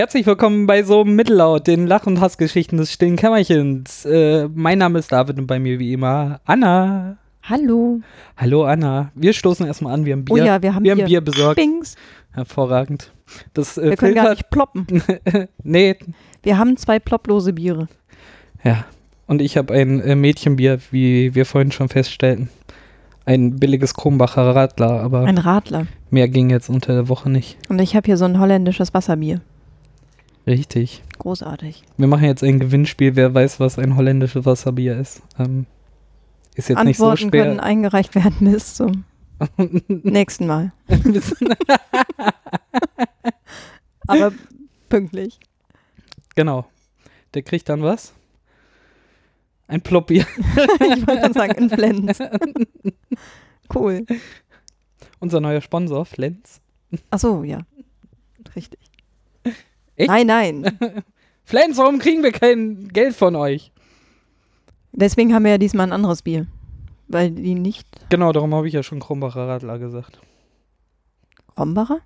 Herzlich willkommen bei so Mittellaut, den Lach- und Hassgeschichten des stillen Kämmerchens. Äh, mein Name ist David und bei mir wie immer Anna. Hallo. Hallo Anna. Wir stoßen erstmal an, wir haben Bier. Oh ja, wir haben wir haben Bier. Bier besorgt. Bings. Hervorragend. Das äh, Wir können gar filtert- nicht ploppen. nee, Wir haben zwei plopplose Biere. ja. Und ich habe ein äh, Mädchenbier, wie wir vorhin schon feststellten. Ein billiges Kronbacher Radler, aber Ein Radler. mehr ging jetzt unter der Woche nicht. Und ich habe hier so ein holländisches Wasserbier. Richtig. Großartig. Wir machen jetzt ein Gewinnspiel, wer weiß, was ein holländisches Wasserbier ist. Ähm, ist jetzt nicht so Antworten können schwer. eingereicht werden bis zum nächsten Mal. Aber pünktlich. genau. Der kriegt dann was? Ein Plopbier. ich wollte schon sagen, Influenz. Cool. Unser neuer Sponsor, Flens. Ach so, ja. Richtig. Echt? Nein, nein. Flens, warum kriegen wir kein Geld von euch? Deswegen haben wir ja diesmal ein anderes Bier. Weil die nicht. Genau, darum habe ich ja schon Kronbacher Radler gesagt. Rombacher?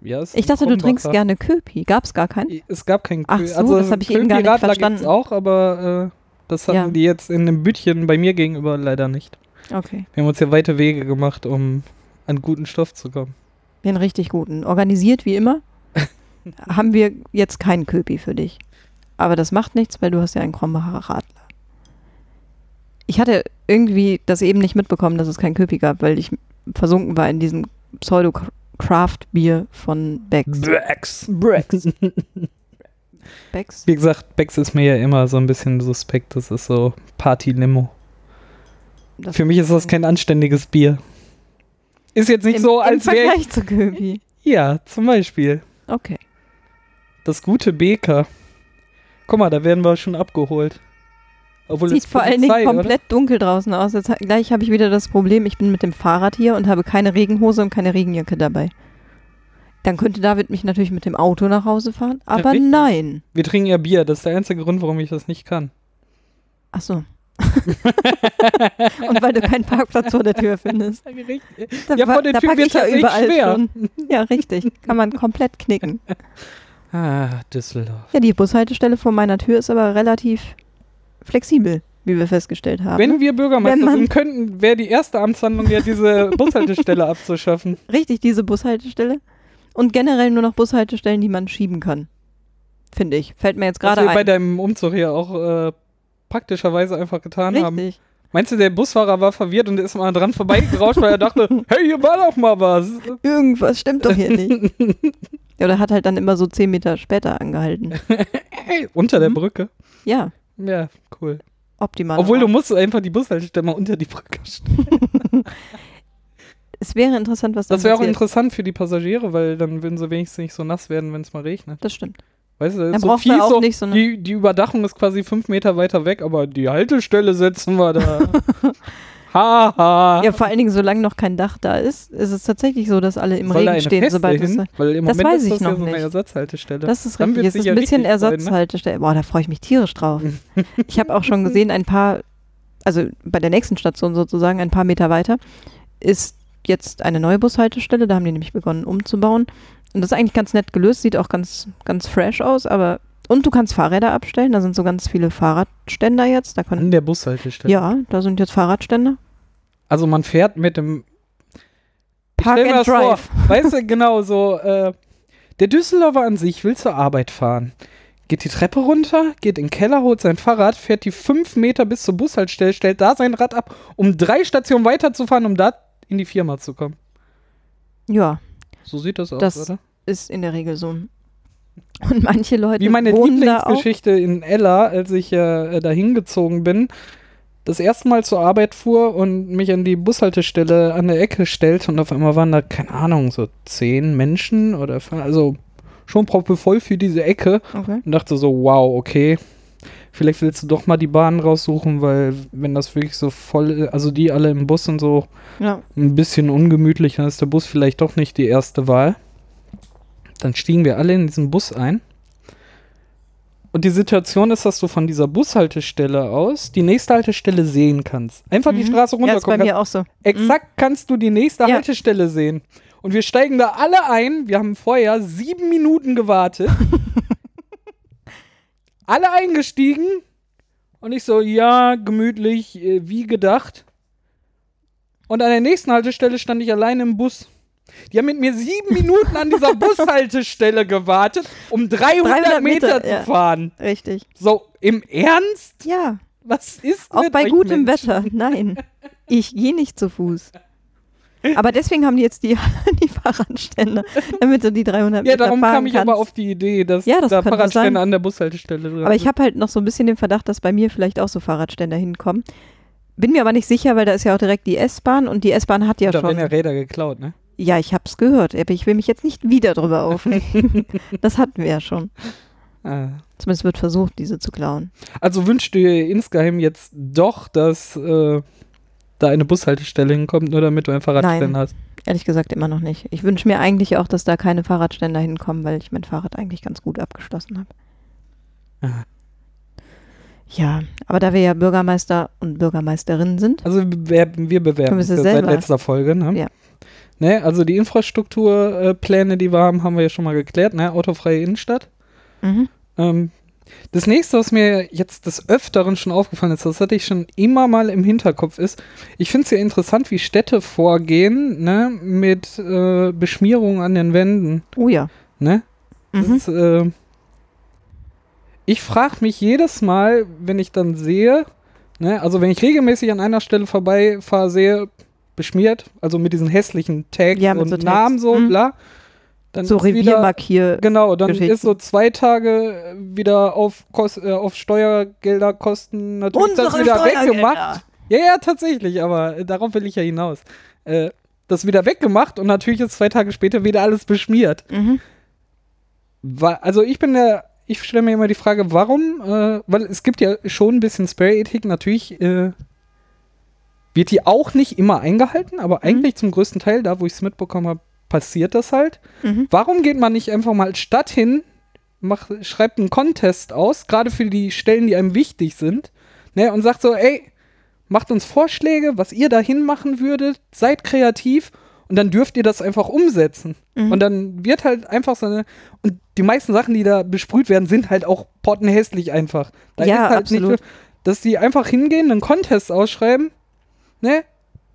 Ja, es ist Ich dachte, du trinkst gerne Köpi. Gab's gar keinen? Es gab kein Ach Kö- so, also das hab ich eben gar nicht Köpi-Radler verstanden. auch, aber äh, das hatten Ja. die jetzt in einem Bütchen bei mir gegenüber leider nicht. Okay. Wir haben uns ja weite Wege gemacht, um an guten Stoff zu kommen. Den richtig guten. Organisiert wie immer. haben wir jetzt keinen Köpi für dich. Aber das macht nichts, weil du hast ja einen Krombacher Radler. Ich hatte irgendwie das eben nicht mitbekommen, dass es keinen Köpi gab, weil ich versunken war in diesem Pseudo-Craft-Bier von Becks. Becks. Becks. Becks? Wie gesagt, Becks ist mir ja immer so ein bisschen suspekt. Das ist so Party-Limo. Für mich ist das kein anständiges Bier. Ist jetzt nicht Im, so, als wäre ich. Vergleich zu Köpi. Ja, zum Beispiel. Okay. Das gute Beker. Guck mal, da werden wir schon abgeholt. Obwohl Sieht es vor allen Dingen komplett dunkel draußen aus. Jetzt, gleich habe ich wieder das Problem, ich bin mit dem Fahrrad hier und habe keine Regenhose und keine Regenjacke dabei. Dann könnte David mich natürlich mit dem Auto nach Hause fahren, aber richtig. nein. Wir trinken ja Bier. Das ist der einzige Grund, warum ich das nicht kann. Ach so. und weil du keinen Parkplatz vor der Tür findest. Da, Ja, vor der Tür wird ich ja überall schwer. schon. Ja, richtig. Kann man komplett knicken. Ah, Düsseldorf. Ja, die Bushaltestelle vor meiner Tür ist aber relativ flexibel, wie wir festgestellt haben. Wenn wir Bürgermeister Wenn sind könnten, wäre die erste Amtshandlung ja diese Bushaltestelle abzuschaffen. Richtig, diese Bushaltestelle. Und generell nur noch Bushaltestellen, die man schieben kann. Finde ich. Fällt mir jetzt Was gerade wir bei ein. deinem Umzug hier auch äh, praktischerweise einfach getan haben. Richtig. Meinst du, der Busfahrer war verwirrt und ist mal dran vorbeigerauscht, weil er dachte, hey, hier war doch mal was. Irgendwas stimmt doch hier nicht. Ja, oder hat halt dann immer so zehn Meter später angehalten. Unter der Mhm. Brücke. Ja, Ja, cool. optimal. Obwohl du musst einfach die Bushaltestelle mal unter die Brücke stellen. Es wäre interessant, was dann Das wäre auch interessant für die Passagiere, weil dann würden sie wenigstens nicht so nass werden, wenn es mal regnet. Das stimmt. Weißt du, Dann so fies auch so, nicht so eine- die, die Überdachung ist quasi fünf Meter weiter weg, aber die Haltestelle setzen wir da. Haha. Ja, vor allen Dingen, solange noch kein Dach da ist, ist es tatsächlich so, dass alle im Soll Regen stehen, sobald es. hin? Weil im Das Moment weiß ich das ja noch so eine nicht. Ersatzhaltestelle. Das ist richtig. Es ist ein ja bisschen freuen, ne? Ersatzhaltestelle. Boah, da freue ich mich tierisch drauf. ich habe auch schon gesehen, ein paar, also bei der nächsten Station sozusagen, ein paar Meter weiter, ist jetzt eine neue Bushaltestelle. Da haben die nämlich begonnen umzubauen. Und das ist eigentlich ganz nett gelöst, sieht auch ganz, ganz fresh aus, aber. Und du kannst Fahrräder abstellen, da sind so ganz viele Fahrradständer jetzt. Da können, An der Bushaltestelle. ja, da sind jetzt Fahrradständer. Also man fährt mit dem. Park and das vor, Drive. Weißt du, genau so. Äh, der Düsseldorfer an sich will zur Arbeit fahren. Geht die Treppe runter, geht in den Keller, holt sein Fahrrad, fährt die fünf Meter bis zur Bushaltestelle, stellt da sein Rad ab, um drei Stationen weiterzufahren, um da in die Firma zu kommen. Ja, So sieht das aus, Das- oder? ist in der Regel so. Und manche Leute Wie meine. Lieblingsgeschichte in Ella, als ich äh, da hingezogen bin, das erste Mal zur Arbeit fuhr und mich an die Bushaltestelle an der Ecke stellte und auf einmal waren da, keine Ahnung, so zehn Menschen oder also schon proppevoll für diese Ecke Okay. und dachte so, wow, okay, vielleicht willst du doch mal die Bahn raussuchen, weil wenn das wirklich so voll ist, also die alle im Bus und so Ja. ein bisschen ungemütlich, dann ist der Bus vielleicht doch nicht die erste Wahl. Dann stiegen wir alle in diesen Bus ein. Und die Situation ist, dass du von dieser Bushaltestelle aus die nächste Haltestelle sehen kannst. Einfach die Mhm. Straße Ja, ist bei runterkommen. mir auch so. Exakt kannst du die nächste Ja. Haltestelle sehen. Und wir steigen da alle ein. Wir haben vorher sieben Minuten gewartet. Alle eingestiegen. Und ich so, ja, gemütlich, äh, wie gedacht. Und an der nächsten Haltestelle stand ich allein im Bus. Die haben mit mir sieben Minuten an dieser Bushaltestelle gewartet, um 300, 300 Meter, Meter, zu ja. fahren. Richtig. So, im Ernst? Ja, Was ist auch mit bei gutem Menschen? Wetter. Nein, ich gehe nicht zu Fuß. Aber deswegen haben die jetzt die, die Fahrradständer, damit du die 300 Ja, Meter darum fahren kam ich kannst. aber auf die Idee, dass Ja, das da Fahrradstände sein. an der Bushaltestelle sind. Aber ich habe halt noch so ein bisschen den Verdacht, dass bei mir vielleicht auch so Fahrradständer hinkommen. Bin mir aber nicht sicher, weil da ist ja auch direkt die S-Bahn und die S-Bahn hat ja da schon. werden ja Räder geklaut, ne? Ja, ich hab's gehört, aber ich will mich jetzt nicht wieder drüber aufregen. das hatten wir ja schon. Ah. Zumindest wird versucht, diese zu klauen. Also wünschst du dir insgeheim jetzt doch, dass äh, da eine Bushaltestelle hinkommt, nur damit du ein Fahrradständer Nein. hast? Ehrlich gesagt immer noch nicht. Ich wünsche mir eigentlich auch, dass da keine Fahrradständer hinkommen, weil ich mein Fahrrad eigentlich ganz gut abgeschlossen habe. Aha. Ja, aber da wir ja Bürgermeister und Bürgermeisterinnen sind, Also wir, wir bewerben wir sie ja seit letzter Folge, ne? Ja. Ne, also die Infrastrukturpläne, die wir haben, haben wir ja schon mal geklärt, ne? Autofreie Innenstadt. mhm. Ähm, das nächste, was mir jetzt des Öfteren schon aufgefallen ist, das hatte ich schon immer mal im Hinterkopf, ist, ich finde es ja interessant, wie Städte vorgehen, ne, mit äh, Beschmierung an den Wänden, oh ja. ne? Mhm. ist, äh, ich frage mich jedes Mal, wenn ich dann sehe, ne, also wenn ich regelmäßig an einer Stelle vorbeifahre, sehe, beschmiert, also mit diesen hässlichen Tags Ja, und so Tags. Namen so, Mhm. bla. Dann So wieder- Reviermarkier. Genau, dann ist so zwei Tage äh, wieder auf, Kos äh, auf Steuergelderkosten natürlich das Unsere wieder Steuergelder. weggemacht. Ja, ja, tatsächlich, aber äh, darauf will ich ja hinaus. Äh, das wieder weggemacht und natürlich ist zwei Tage später wieder alles beschmiert. Mhm. Wa also ich bin der, ich stelle mir immer die Frage, warum, äh, weil es gibt ja schon ein bisschen Spray-Ethik, natürlich äh, wird die auch nicht immer eingehalten, aber eigentlich zum größten Teil, da wo ich es mitbekommen habe, passiert das halt. Mhm. Warum geht man nicht einfach mal als Stadt hin, macht, schreibt einen Contest aus, gerade für die Stellen, die einem wichtig sind, ne, und sagt so, ey, macht uns Vorschläge, was ihr dahin machen würdet, seid kreativ und dann dürft ihr das einfach umsetzen. Mhm. Und dann wird halt einfach so eine, und die meisten Sachen, die da besprüht werden, sind halt auch pottenhässlich einfach. Da Ja, ist halt absolut. nicht, dass die einfach hingehen, einen Contest ausschreiben, ne,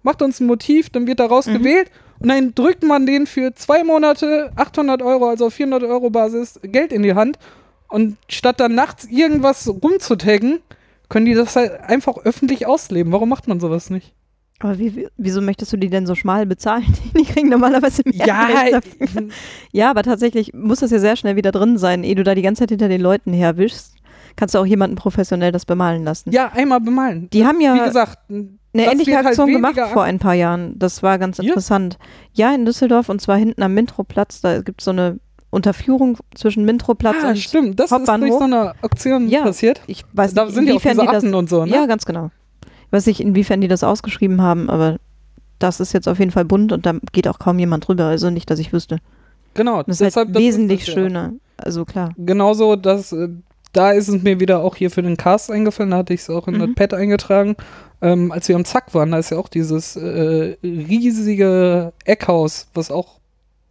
macht uns ein Motiv, dann wird daraus Mhm. gewählt und dann drückt man denen für zwei Monate 800 Euro, also auf 400 Euro Basis, Geld in die Hand und statt dann nachts irgendwas rumzutaggen, können die das halt einfach öffentlich ausleben. Warum macht man sowas nicht? Aber wie, wie- wieso möchtest du die denn so schmal bezahlen? Die kriegen normalerweise mehr Ja, Geld dafür. Ja, aber tatsächlich muss das ja sehr schnell wieder drin sein. Ehe du da die ganze Zeit hinter den Leuten herwischst, kannst du auch jemanden professionell das bemalen lassen. ja, einmal bemalen. Die haben ja Wie gesagt, eine das ähnliche wird halt Aktion gemacht vor ein paar Jahren. Das war ganz Hier? interessant. Ja, in Düsseldorf und zwar hinten am Mintroplatz. Da gibt es so eine Unterführung zwischen Mintroplatz ah, und stimmt, das ist durch Hauptbahnhof. so eine Aktion Ja. passiert. ich weiß Da nicht, sind inwiefern diese die das und so, ne? Ja, ganz genau. Ich weiß nicht, inwiefern die das ausgeschrieben haben, aber das ist jetzt auf jeden Fall bunt und da geht auch kaum jemand drüber. Also nicht, dass ich wüsste. Genau, Das ist halt wesentlich das schöner. Also klar. Genauso, dass äh, da ist es mir wieder auch hier für den Cast eingefallen, da hatte ich es auch in Mhm. das Pad eingetragen. Ähm, als wir am Zack waren, da ist ja auch dieses äh, riesige Eckhaus, was auch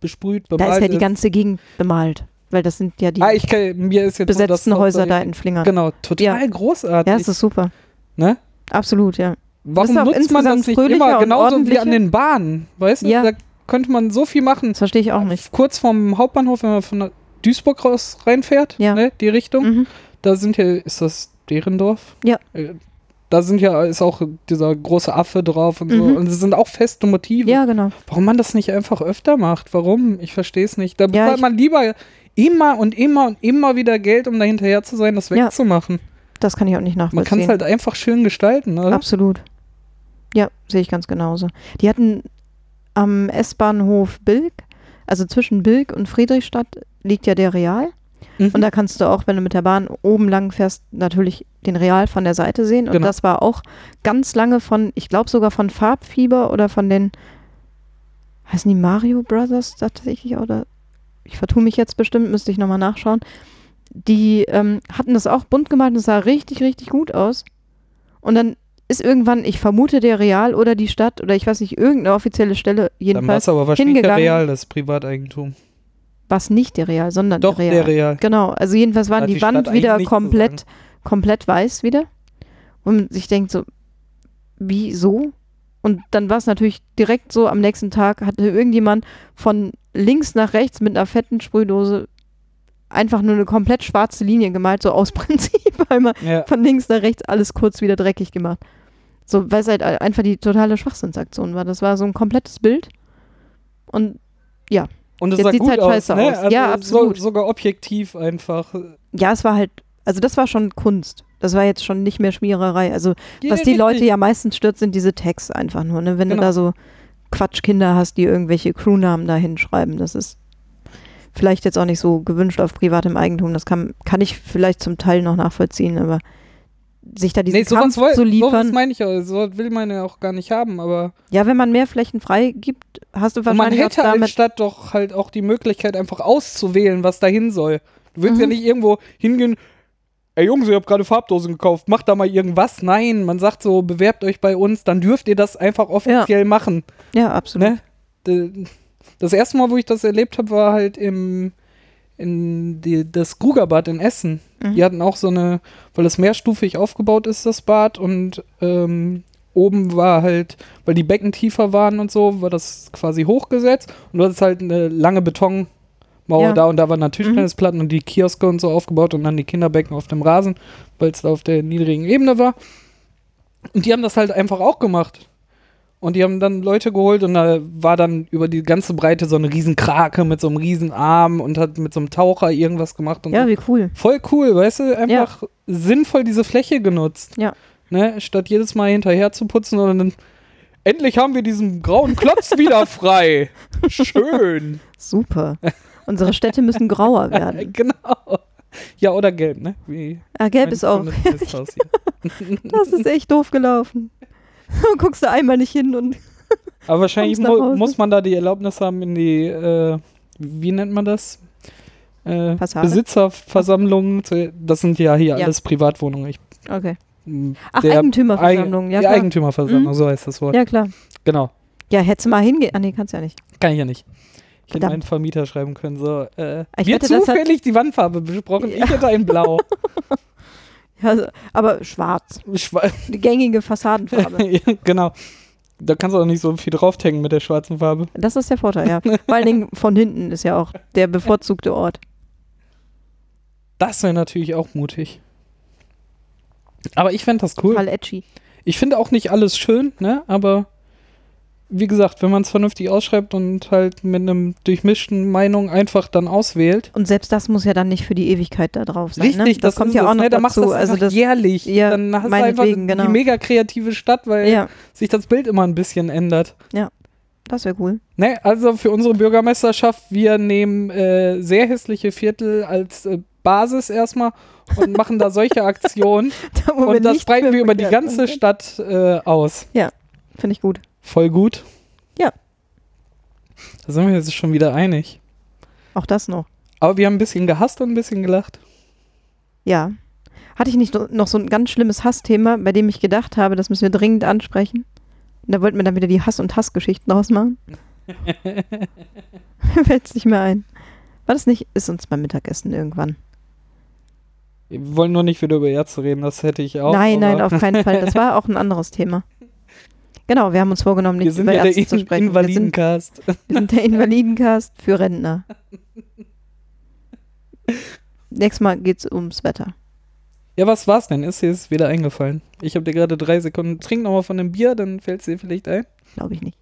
besprüht, Da bemalt ist ja die ganze Gegend bemalt. Weil das sind ja die Ah, ich mir ist jetzt das besetzten Häuser da in Flingern. Genau, total Ja. großartig. Ja, es ist super. ne? Absolut, ja. Warum ist nutzt man das nicht immer genauso wie an den Bahnen? Weißt du, Ja. da könnte man so viel machen. Das verstehe ich auch nicht. Kurz vom Hauptbahnhof, wenn man von Duisburg raus reinfährt, Ja. ne, die Richtung, Mhm. da sind ja, ist das Derendorf? Ja. Da sind ja, ist auch dieser große Affe drauf und so. Mhm. Und es sind auch feste Motive. Ja, genau. Warum man das nicht einfach öfter macht? Warum? Ich verstehe es nicht. Da bezahlt ich- man lieber immer und immer und immer wieder Geld, um da hinterher zu sein, das Ja. wegzumachen. Das kann ich auch nicht Man kann nachvollziehen. es halt einfach schön gestalten, oder? Absolut. Ja, sehe ich ganz genauso. Die hatten am S-Bahnhof Bilk, also zwischen Bilk und Friedrichstadt, liegt ja der Real. Mhm. Und da kannst du auch, wenn du mit der Bahn oben lang fährst, natürlich den Real von der Seite sehen. Und Genau. das war auch ganz lange von, ich glaube sogar von Farbfieber oder von den, heißen die Mario Brothers tatsächlich? Oder ich vertue mich jetzt bestimmt, müsste ich nochmal nachschauen. Die ähm, hatten das auch bunt gemalt und es sah richtig, richtig gut aus. Und dann ist irgendwann, ich vermute der Real oder die Stadt oder ich weiß nicht, irgendeine offizielle Stelle Dann war jedenfalls es aber wahrscheinlich hingegangen. real, das Privateigentum. War es nicht der Real, sondern Doch, der Real. der Real. Genau, also jedenfalls waren hat die, die Wand wieder nichts zu komplett, komplett weiß wieder. Und man sich denkt so, wieso? Und dann war es natürlich direkt so, am nächsten Tag hatte irgendjemand von links nach rechts mit einer fetten Sprühdose einfach nur eine komplett schwarze Linie gemalt, so aus Prinzip einmal Ja. von links nach rechts alles kurz wieder dreckig gemacht. So, weil es halt einfach die totale Schwachsinnsaktion war. Das war so ein komplettes Bild. Und Und es sah gut halt aus, scheiße ne? aus. Also Ja, so, absolut. sogar objektiv einfach. ja, es war halt, also das war schon Kunst. Das war jetzt schon nicht mehr Schmiererei. Also was Ja, die Leute richtig. ja meistens stört, sind diese Tags einfach nur. Ne? Wenn Genau. du da so Quatschkinder hast, die irgendwelche Crewnamen da hinschreiben, das ist vielleicht jetzt auch nicht so gewünscht auf privatem Eigentum. Das kann, kann ich vielleicht zum Teil noch nachvollziehen, aber sich da diesen Nee, sowas, Kampf woll- zu sowas liefern. meine ich auch. So will man ja auch gar nicht haben, aber Ja, wenn man mehr Flächen frei gibt, hast du und man wahrscheinlich hätte als. Stadt doch halt auch die Möglichkeit, einfach auszuwählen, was dahin soll. Du willst Mhm. ja nicht irgendwo hingehen, ey Jungs, ihr habt gerade Farbdosen gekauft, macht da mal irgendwas. Nein, man sagt so, bewerbt euch bei uns, dann dürft ihr das einfach offiziell machen. Ja, absolut. Ne? Das erste Mal, wo ich das erlebt habe, war halt im in die, das Krugerbad in Essen. Mhm. Die hatten auch so eine, weil es mehrstufig aufgebaut ist, das Bad, und ähm, oben war halt, weil die Becken tiefer waren und so, war das quasi hochgesetzt und du hattest halt eine lange Betonmauer Ja. da und da waren dann Mhm. Tischtennisplatten und die Kioske und so aufgebaut und dann die Kinderbecken auf dem Rasen, weil es da auf der niedrigen Ebene war. Und die haben das halt einfach auch gemacht. Und die haben dann Leute geholt und da war dann über die ganze Breite so eine riesen Krake mit so einem riesen Arm und hat mit so einem Taucher irgendwas gemacht und Ja, so. wie cool. Voll cool, weißt du? Einfach sinnvoll diese Fläche genutzt. Ja. Ne? Statt jedes Mal hinterher zu putzen und dann endlich haben wir diesen grauen Klotz wieder frei. Schön. Super. Unsere Städte müssen grauer werden. genau. Ja, oder gelb, ne? Wie Ah, gelb ist auch. Das ist echt doof gelaufen. Guckst du einmal nicht hin und Aber wahrscheinlich mu muss man da die Erlaubnis haben in die, äh, wie nennt man das? Äh? Besitzerversammlungen. Das sind ja hier Ja. alles Privatwohnungen. Ich, Okay. Ach, Eigentümerversammlung, ja die klar. Eigentümerversammlung, Mhm. so heißt das Wort. Ja, klar. Genau. Ja, hättest du mal hingehen. Ah, nee, kannst ja nicht. Kann ich ja nicht. Ich hätte meinen Vermieter schreiben können, so, äh, Ich wir wette, hat- zufällig die Wandfarbe besprochen, Ja. ich hätte ein Blau. Ja, also, aber schwarz. Schwa Die gängige Fassadenfarbe. genau. Da kannst du auch nicht so viel draufhängen mit der schwarzen Farbe. Das ist der Vorteil, ja. Vor allen Dingen von hinten ist ja auch der bevorzugte Ort. Das wäre natürlich auch mutig. Aber ich fände das cool. Total edgy. Ich finde auch nicht alles schön, ne? Aber wie gesagt, wenn man es vernünftig ausschreibt und halt mit einem durchmischten Meinung einfach dann auswählt. Und selbst das muss ja dann nicht für die Ewigkeit da drauf sein. Richtig, ne? das, kommt ist ja auch noch ne? Dann machst du dazu. das Also das, jährlich. ja, dann hast du einfach genau. die mega kreative Stadt, weil ja, sich das Bild immer ein bisschen ändert. das wäre cool. Ne, also für unsere Bürgermeisterschaft, wir nehmen äh, sehr hässliche Viertel als äh, Basis erstmal und machen da solche Aktionen. Da, und das breiten wir über die ganze. Stadt äh, aus. Finde ich gut. Voll gut. Ja. Da sind wir jetzt schon wieder einig. Auch das noch. Aber wir haben ein bisschen gehasst und ein bisschen gelacht. Ja. Hatte ich nicht no- noch so ein ganz schlimmes Hassthema, bei dem ich gedacht habe, das müssen wir dringend ansprechen? Und da wollten wir dann wieder die Hass- und Hassgeschichten draus machen. Fällt es nicht mehr ein. War das nicht? Ist uns beim Mittagessen irgendwann. Wir wollen nur nicht wieder über Ärzte reden, das hätte ich auch. nein, nein, auf keinen Fall. Das war auch ein anderes Thema. Genau, wir haben uns vorgenommen, Wir nicht sind über ja Ärzte zu In sprechen. Wir sind, Invalidencast. wir sind der Invalidencast für Rentner. Nächstes Mal geht's ums Wetter. Ja, was war's denn? Ist dir jetzt wieder eingefallen? Ich habe dir gerade drei Sekunden. Trink nochmal von dem Bier, dann fällt es dir vielleicht ein. Glaube ich nicht.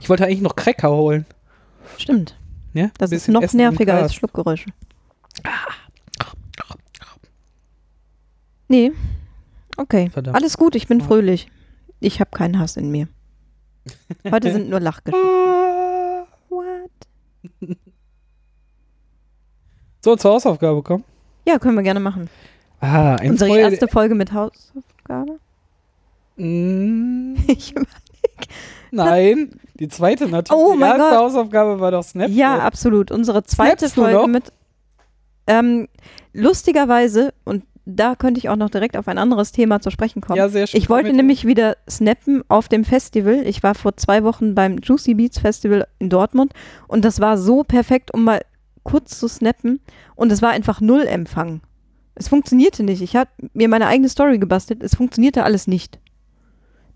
Ich wollte eigentlich noch Cracker holen. Stimmt. Ja? Das ist noch nerviger als. Schluckgeräusche. Nee. Okay. Verdammt. Alles gut, ich bin fröhlich. Ich habe keinen Hass in mir. Heute sind nur Lachgeschichten. Ah. What? So, zur Hausaufgabe kommen. Ja, können wir gerne machen. Ah, ein Unsere Freude- erste Folge mit Hausaufgabe? Mm, Ich, Nein, die zweite natürlich. Oh die mein erste Gott. Hausaufgabe war doch Snapchat. ja, absolut. Unsere zweite Snapst Folge mit. Ähm, lustigerweise, und da könnte ich auch noch direkt auf ein anderes Thema zu sprechen kommen. Ja, sehr schön. Ich wollte nämlich wieder snappen auf dem Festival. Ich war vor zwei Wochen beim Juicy Beats Festival in Dortmund und das war so perfekt, um mal kurz zu snappen und es war einfach null Empfang. Es funktionierte nicht. Ich habe mir meine eigene Story gebastelt. Es funktionierte alles nicht.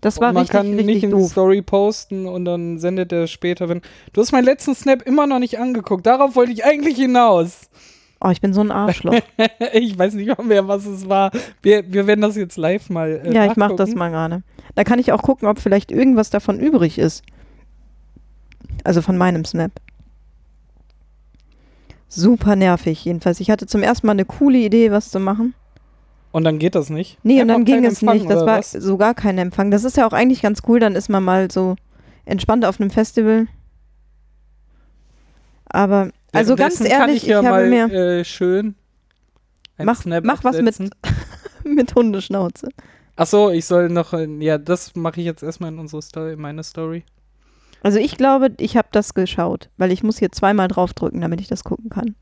Das war Und man richtig, kann richtig nicht in die. Story posten und dann sendet er später, wenn. Du hast meinen letzten Snap immer noch nicht angeguckt. Darauf wollte ich eigentlich hinaus. Oh, ich bin so ein Arschloch. ich weiß nicht mehr, was es war. Wir, wir werden das jetzt live mal. Äh, ja, ich mach das mal gerade. Da kann ich auch gucken, ob vielleicht irgendwas davon übrig ist. Also von meinem Snap. Super nervig jedenfalls. Ich hatte zum ersten Mal eine coole Idee, was zu machen. Und dann geht das nicht. Nee, und Einfach dann ging es Empfang, nicht. Das war was? so gar kein Empfang. Das ist ja auch eigentlich ganz cool. Dann ist man mal so entspannt auf einem Festival. Aber, also ganz ehrlich, ich, ja ich habe mal, mir äh, schön. Mach- Snap mach was mit- mit Hundeschnauze. Ach so, ich soll noch. äh, Ja, das mache ich jetzt erstmal in unsere Story, in meine Story. Also ich glaube, ich habe das geschaut, weil ich muss hier zweimal draufdrücken, damit ich das gucken kann.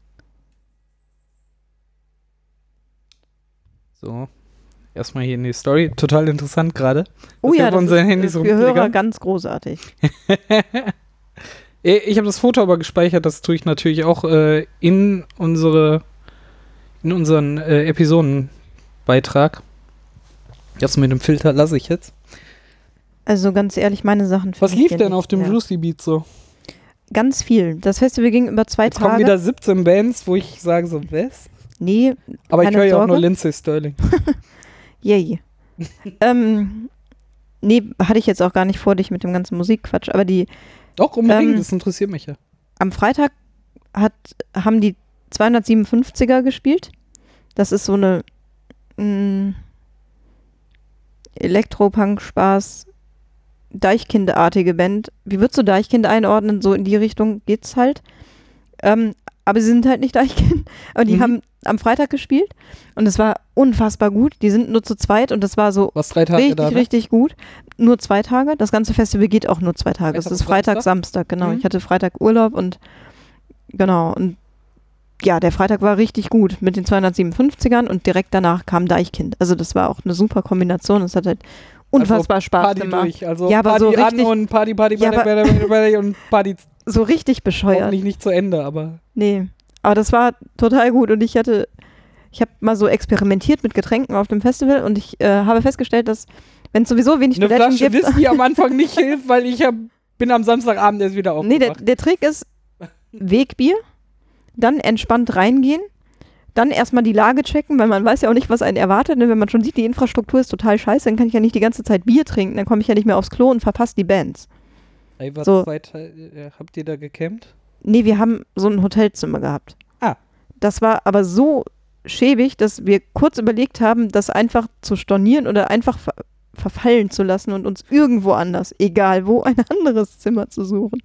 So. Erstmal hier in die Story. Total interessant gerade. Oh wir ja, das unseren ist Handys äh, für Hörer ganz großartig. Eh, Ich habe das Foto aber gespeichert, das tue ich natürlich auch äh, in unsere in unseren äh, Episodenbeitrag. Das mit dem Filter lasse ich jetzt. Also ganz ehrlich, meine Sachen. Was lief denn auf dem mehr. Juicy Beat so? Ganz viel. Das Festival ging über zwei Jetzt kommen Tage. wieder 17 Bands, wo ich sage so, was? nee, Aber ich höre ja auch nur Lindsay Sterling. yay. ähm, nee, hatte ich jetzt auch gar nicht vor, dich mit dem ganzen Musikquatsch. Aber die Doch, unbedingt, Ähm, das interessiert mich ja. am Freitag hat, haben die 257er gespielt. Das ist so eine mh, Elektropunk-Spaß, Deichkind-artige Band. Wie würdest du Deichkind einordnen? So in die Richtung geht's halt. Ähm, aber sie sind halt nicht Deichkind. Aber die Mhm. haben am Freitag gespielt und es war unfassbar gut. Die sind nur zu zweit und das war so richtig, da, ne? richtig gut. Nur zwei Tage. Das ganze Festival geht auch nur zwei Tage. Es Freitag ist und Freitag, Samstag? Genau. Mhm. Ich hatte Freitag Urlaub und genau. Und ja, der Freitag war richtig gut mit den 257ern und direkt danach kam Deichkind. Also das war auch eine super Kombination. Es hat halt unfassbar Spaß Party gemacht. durch. Also Ja, aber Party so an richtig- und Party, Party, Ja, Party, Party, Party, Party und Party So richtig bescheuert. hoffentlich nicht zu Ende, aber Nee. Aber das war total gut und ich hatte, ich habe mal so experimentiert mit Getränken auf dem Festival und ich äh, habe festgestellt, dass wenn es sowieso wenig eine Toiletten Flasche gibt, Whisky am Anfang nicht hilft, weil ich hab, bin am Samstagabend erst wieder Nee, der, aufgewacht. der Trick ist Wegbier, dann entspannt reingehen, dann erstmal die Lage checken, weil man weiß ja auch nicht, was einen erwartet. Ne? Wenn man schon sieht, die Infrastruktur ist total scheiße, dann kann ich ja nicht die ganze Zeit Bier trinken, dann komme ich ja nicht mehr aufs Klo und verpasse die Bands. Ey, was so. zwei Te- äh, habt ihr da gecampt? Nee, wir haben so ein Hotelzimmer gehabt. Ah. Das war aber so schäbig, dass wir kurz überlegt haben, das einfach zu stornieren oder einfach ver verfallen zu lassen und uns irgendwo anders, egal wo, ein anderes Zimmer zu suchen.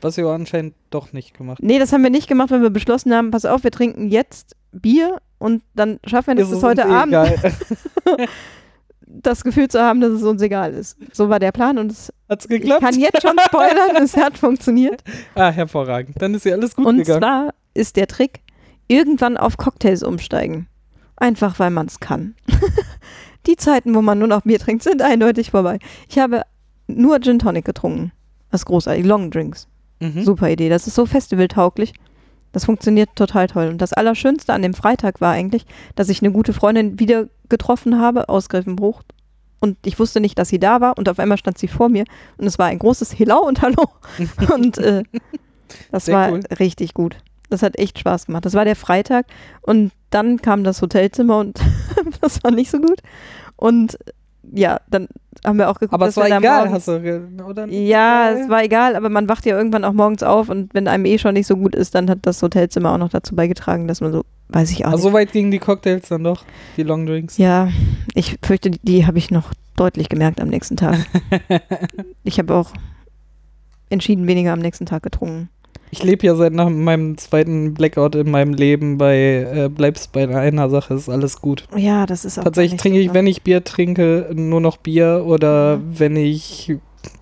Was ihr anscheinend doch nicht gemacht Nee, das haben wir nicht gemacht, weil wir beschlossen haben, pass auf, wir trinken jetzt Bier und dann schaffen wir das Ist bis heute eh Abend. das Gefühl zu haben, dass es uns egal ist. So war der Plan und es, Hat's ich geklappt? kann jetzt schon spoilern, es hat funktioniert. ah, hervorragend. Dann ist ja alles gut Und gegangen. zwar ist der Trick, irgendwann auf Cocktails umsteigen. Einfach weil man es kann. Die Zeiten, wo man nur noch Bier trinkt, sind eindeutig vorbei. Ich habe nur Gin Tonic getrunken. Das ist großartig. Long Drinks. Mhm. Super Idee. Das ist so festivaltauglich. Das funktioniert total toll. Und das Allerschönste an dem Freitag war eigentlich, dass ich eine gute Freundin wieder getroffen habe aus Grevenbruch. Und ich wusste nicht, dass sie da war. Und auf einmal stand sie vor mir. Und es war ein großes Hello und Hallo. und äh, das Sehr war cool. richtig gut. Das hat echt Spaß gemacht. Das war der Freitag. Und dann kam das Hotelzimmer und das war nicht so gut. Und ja, dann haben wir auch geguckt, Aber dass es war egal, morgens- hast du, oder? ja, es war egal, aber man wacht ja irgendwann auch morgens auf und wenn einem eh schon nicht so gut ist, dann hat das Hotelzimmer auch noch dazu beigetragen, dass man so, weiß ich auch Also so weit gingen die Cocktails dann doch, die Long Drinks. nicht. Ja, ich fürchte, die, die habe ich noch deutlich gemerkt am nächsten Tag. ich habe auch entschieden weniger am nächsten Tag getrunken. Ich lebe ja seit nach meinem zweiten Blackout in meinem Leben bei äh, bleibst bei einer Sache, ist alles gut. Ja, das ist auch Tatsächlich trinke ich, wenn ich Bier trinke, nur noch Bier oder Mhm. wenn ich,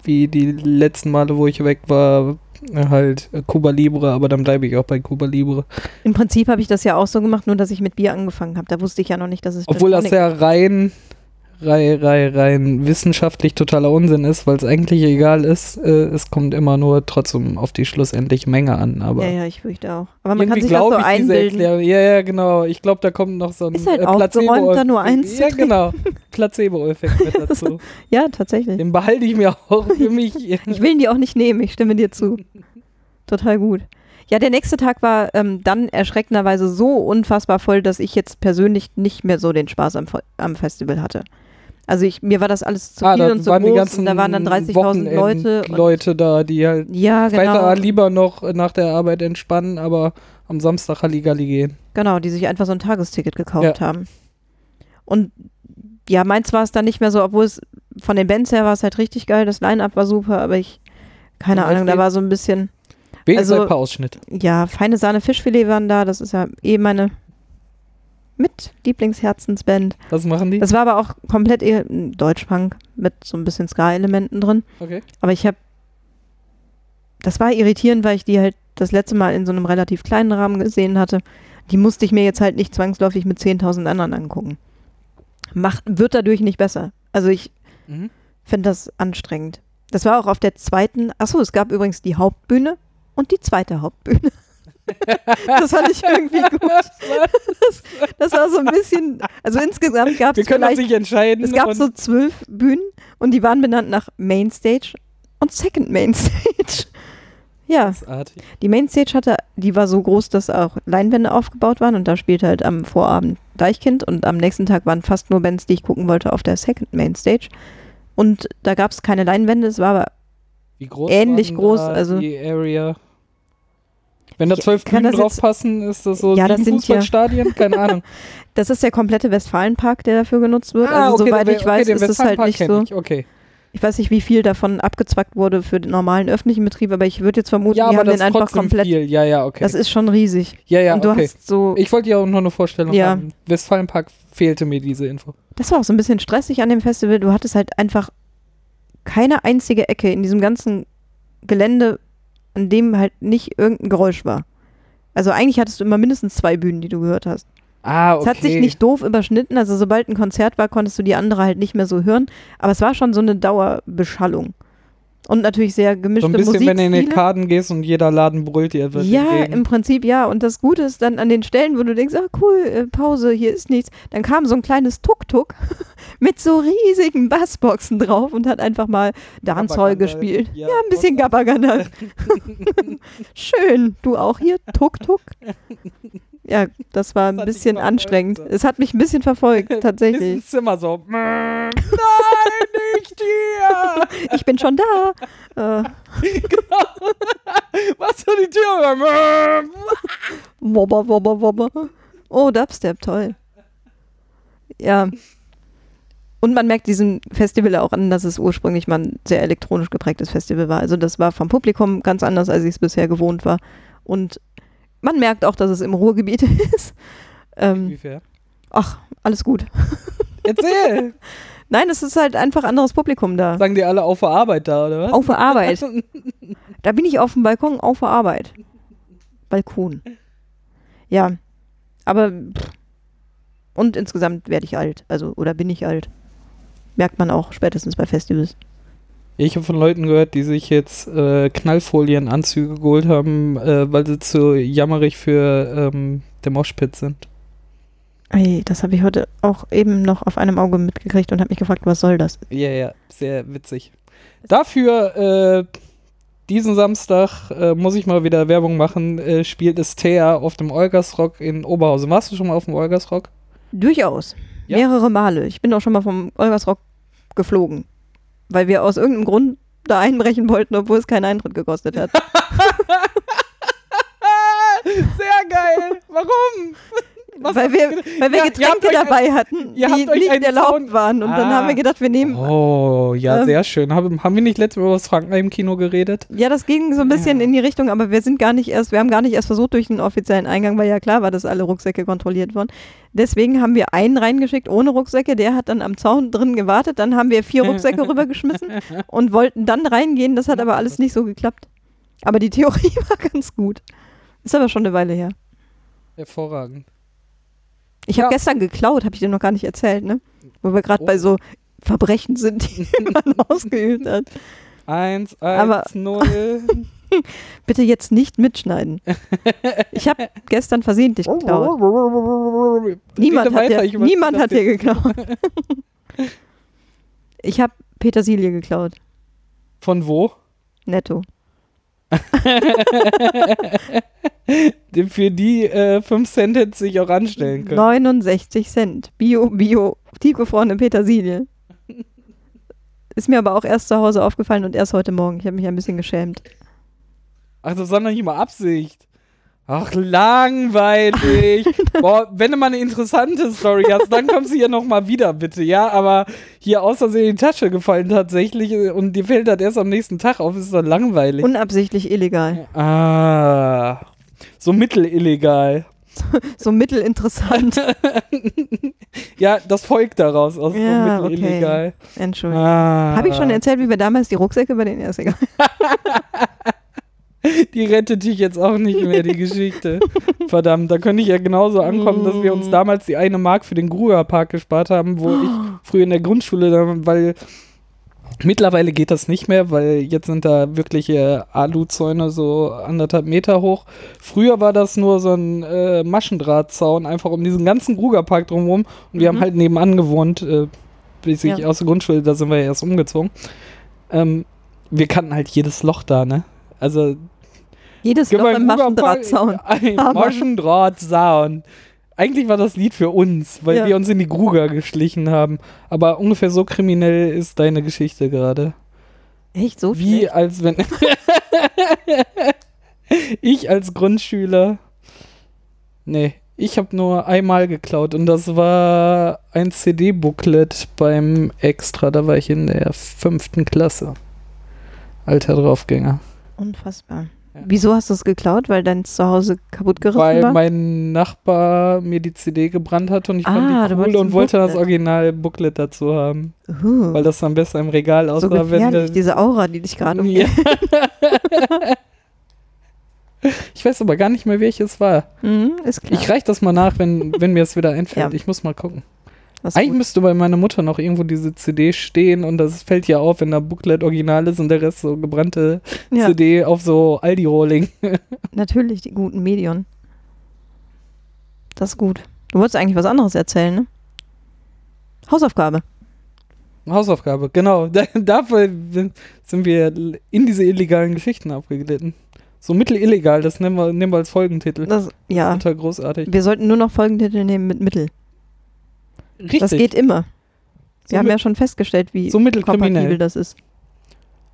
wie die letzten Male, wo ich weg war, halt Cuba Libre, aber dann bleibe ich auch bei Cuba Libre. Im Prinzip habe ich das ja auch so gemacht, nur dass ich mit Bier angefangen habe. Da wusste ich ja noch nicht, dass es. Obwohl das ja rein, rein, rein, rein wissenschaftlich totaler Unsinn ist, weil es eigentlich egal ist. Äh, es kommt immer nur trotzdem auf die schlussendliche Menge an. Aber Ja, ja, ich fürchte auch. Aber man kann sich das so einbilden. Ja, ja, genau. Ich glaube, da kommt noch so ein Ist halt äh, da nur eins Ja, genau. Placebo-Effekt mit dazu. Ja, tatsächlich. Den behalte ich mir auch für mich. Ich will ihn dir auch nicht nehmen, ich stimme dir zu. Total gut. Ja, der nächste Tag war ähm, dann erschreckenderweise so unfassbar voll, dass ich jetzt persönlich nicht mehr so den Spaß am, am Festival hatte. Also ich, mir war das alles zu ah, viel da und zu groß und da waren dann 30.000 Leute. Leute da, die halt ja, genau. lieber noch nach der Arbeit entspannen, aber am Samstag Halligalli gehen. Genau, die sich einfach so ein Tagesticket gekauft haben. Und ja, meins war es dann nicht mehr so, obwohl es von den Bands her war es halt richtig geil, das Line-Up war super, aber ich, keine Zum Ahnung, da war so ein bisschen, Wenig Also- also, per Ausschnitt. ja, feine Sahne Fischfilet waren da, das ist ja eh meine mit Lieblingsherzensband. Was machen die? Das war aber auch komplett Deutschpunk mit so ein bisschen Ska-Elementen drin. okay. Aber ich habe, das war irritierend, weil ich die halt das letzte Mal in so einem relativ kleinen Rahmen gesehen hatte. Die musste ich mir jetzt halt nicht zwangsläufig mit 10.000 anderen angucken. Macht, wird dadurch nicht besser. Also ich Mhm. finde das anstrengend. Das war auch auf der zweiten, achso, es gab übrigens die Hauptbühne und die zweite Hauptbühne. Das fand ich irgendwie gut. Das, das war so ein bisschen, also insgesamt gab Wir es können uns nicht entscheiden. es gab so zwölf Bühnen und die waren benannt nach Mainstage und Second Mainstage. ja, die Mainstage hatte, die war so groß, dass auch Leinwände aufgebaut waren und da spielte halt am Vorabend Deichkind und am nächsten Tag waren fast nur Bands, die ich gucken wollte, auf der Second Mainstage. Und da gab es keine Leinwände, es war aber, ähnlich groß, also- die Area. Wenn da zwölf Bühnen draufpassen, ist das so Ja, das sind ja- Fußballstadien? Keine Ahnung. das ist der komplette Westfalenpark, der dafür genutzt wird. Ah, also okay, soweit ich okay, weiß, ist das halt nicht so. Ich. Okay. Ich weiß nicht, wie viel davon abgezwackt wurde für den normalen öffentlichen Betrieb, aber ich würde jetzt vermuten, Ja, die haben den einfach komplett. viel. Ja, ja, okay. Das ist schon riesig. ja, ja, und du okay. hast so, Ich wollte ja auch nur eine Vorstellung Ja. haben. Westfalenpark fehlte mir diese Info. das war auch so ein bisschen stressig an dem Festival. Du hattest halt einfach keine einzige Ecke in diesem ganzen Gelände, an dem halt nicht irgendein Geräusch war. Also eigentlich hattest du immer mindestens zwei Bühnen, die du gehört hast. Ah, okay. Es hat sich nicht doof überschnitten, also sobald ein Konzert war, konntest du die andere halt nicht mehr so hören, aber es war schon so eine Dauerbeschallung. Und natürlich sehr so gemischte ein bisschen, Musik. wenn du in den Karten gehst und jeder Laden brüllt dir etwas Ja, entgegen. im Prinzip ja. Und das Gute ist dann an den Stellen, wo du denkst, ah cool, äh, Pause, hier ist nichts. Dann kam so ein kleines Tuk-Tuk mit so riesigen Bassboxen drauf und hat einfach mal Dancehall Gabagandal. gespielt. Ja, Ja, ein bisschen Gabagana. Schön. Du auch hier? Tuk-Tuk? Ja, das war ein Das dich bisschen anstrengend. so. Es hat mich ein bisschen verfolgt, tatsächlich. ins Zimmer so. Nein, nicht hier! Ich bin schon da. Äh, Was für die Tür? Wobber, wobber, wobber. Oh, Dubstep, toll. Ja. Und man merkt diesem Festival auch an, dass es ursprünglich mal ein sehr elektronisch geprägtes Festival war. Also das war vom Publikum ganz anders, als ich es bisher gewohnt war. Und man merkt auch, dass es im Ruhrgebiet ist. Ähm, Inwiefern? ach, alles gut. Erzähl! Nein, es ist halt einfach anderes Publikum da. Sagen die alle auf der Arbeit da, oder was? Auf der Arbeit. Da bin ich auf dem Balkon auf der Arbeit. Balkon. Ja. Aber pff. und insgesamt werde ich alt, also oder bin ich alt. Merkt man auch spätestens bei Festivals. Ich habe von Leuten gehört, die sich jetzt äh, Knallfolienanzüge geholt haben, äh, weil sie zu jammerig für ähm, den Moshpit sind. Ey, das habe ich heute auch eben noch auf einem Auge mitgekriegt und habe mich gefragt, was soll das? Ja, ja, sehr witzig. Dafür, äh, diesen Samstag, äh, muss ich mal wieder Werbung machen, äh, spielt es Thea auf dem Olgasrock in Oberhausen. Warst du schon mal auf dem Olgasrock? Durchaus. Ja? Mehrere Male. Ich bin auch schon mal vom Olgersrock geflogen. Weil wir aus irgendeinem Grund da einbrechen wollten, obwohl es keinen Eintritt gekostet hat. Sehr geil! Warum? Was weil wir, weil wir Ja, Getränke ein- dabei hatten, die nicht erlaubt Zaun- waren. Und dann Ah. haben wir gedacht, wir nehmen Oh, ja, Ähm, sehr schön. Haben, haben wir nicht letztes Mal über das Frankenheim-Kino geredet? Ja, das ging so ein bisschen Ja. in die Richtung, aber wir sind gar nicht erst, wir haben gar nicht erst versucht durch den offiziellen Eingang, weil ja klar war, dass alle Rucksäcke kontrolliert wurden. Deswegen haben wir einen reingeschickt ohne Rucksäcke, der hat dann am Zaun drin gewartet, dann haben wir vier Rucksäcke rübergeschmissen und wollten dann reingehen, das hat aber alles nicht so geklappt. Aber die Theorie war ganz gut. Ist aber schon eine Weile her. Hervorragend. Ich habe Ja. gestern geklaut, habe ich dir noch gar nicht erzählt, ne? Wo wir gerade Oh. bei so Verbrechen sind, die man ausgeübt hat. Eins, eins, null. Bitte jetzt nicht mitschneiden. Ich habe gestern versehentlich geklaut. Niemand, hat, dir, niemand hat jetzt. geklaut. Ich habe Petersilie geklaut. Von wo? Netto. Für die äh, 5 Cent hätte sich auch anstellen können. 69 Cent. Bio, Bio, tiefgefrorene Petersilie. Ist mir aber auch erst zu Hause aufgefallen und erst heute Morgen. Ich habe mich ein bisschen geschämt. Ach, das war noch nicht mal Absicht. Ach, langweilig. Boah, wenn du mal eine interessante Story hast, dann kommst du hier nochmal wieder, bitte, ja? Aber hier aus Versehen in die Tasche gefallen tatsächlich äh, und dir fällt das erst am nächsten Tag auf, ist doch langweilig. Unabsichtlich illegal. ah, so mittelillegal. So mittelinteressant. Ja, das folgt daraus aus Ja, so okay. mittelillegal. Entschuldigung. Ah, Habe ich schon erzählt, wie wir damals die Rucksäcke bei den ist egal. Die rettet dich jetzt auch nicht mehr, die Geschichte. Verdammt, da könnte ich ja genauso ankommen, dass wir uns Mm. damals die eine Mark für den Grugerpark gespart haben, wo ich früher in der Grundschule, weil mittlerweile geht das nicht mehr, weil jetzt sind da wirkliche Aluzäune so anderthalb Meter hoch. Früher war das nur so ein äh, Maschendrahtzaun, einfach um diesen ganzen Grugerpark drumherum. Und wir Mhm. haben halt nebenan gewohnt, äh, bis ich Ja. aus der Grundschule, da sind wir ja erst umgezogen. Ähm, wir kannten halt jedes Loch da, ne? Also Jedes Geh Loch mal im Maschendrahtzaun. Ein. Maschendrahtzaun. Eigentlich war das Lied für uns, weil Ja. wir uns in die Gruger geschlichen haben. Aber ungefähr so kriminell ist deine Geschichte gerade. Echt so Wie schlecht? als wenn ich als Grundschüler. Nee, ich habe nur einmal geklaut und das war ein CD-Booklet beim Extra. Da war ich in der fünften Klasse. Alter Draufgänger. Unfassbar. Ja. Wieso hast du es geklaut? Weil dein Zuhause kaputt gerissen Weil war? mein Nachbar mir die CD gebrannt hat und ich Ah, fand die cool wolltest und wollte das Booklet. Original-Booklet dazu haben. Uh, Weil das dann besser im Regal so aussah, wenn gefährlich, diese Aura, die dich gerade ja. umgibt. Ich weiß aber gar nicht mehr, welches war. Mhm, ist klar. Ich reich das mal nach, wenn, wenn mir es wieder einfällt. Ja. Ich muss mal gucken. Das ist Eigentlich gut. müsste bei meiner Mutter noch irgendwo diese CD stehen und das fällt ja auf, wenn da Booklet original ist und der Rest so gebrannte ja, CD auf so Aldi-Rolling. natürlich, die guten Medion. Das ist gut. Du wolltest eigentlich was anderes erzählen, ne? Hausaufgabe. Hausaufgabe, genau. Da, dafür sind wir in diese illegalen Geschichten abgeglitten. So mittelillegal, das nehmen wir, nehmen wir als Folgentitel. Das, ja, Total großartig. wir sollten nur noch Folgentitel nehmen mit Mittel. Richtig. Das geht immer. Wir so haben ja schon festgestellt, wie so mittelkriminell. kompatibel das ist.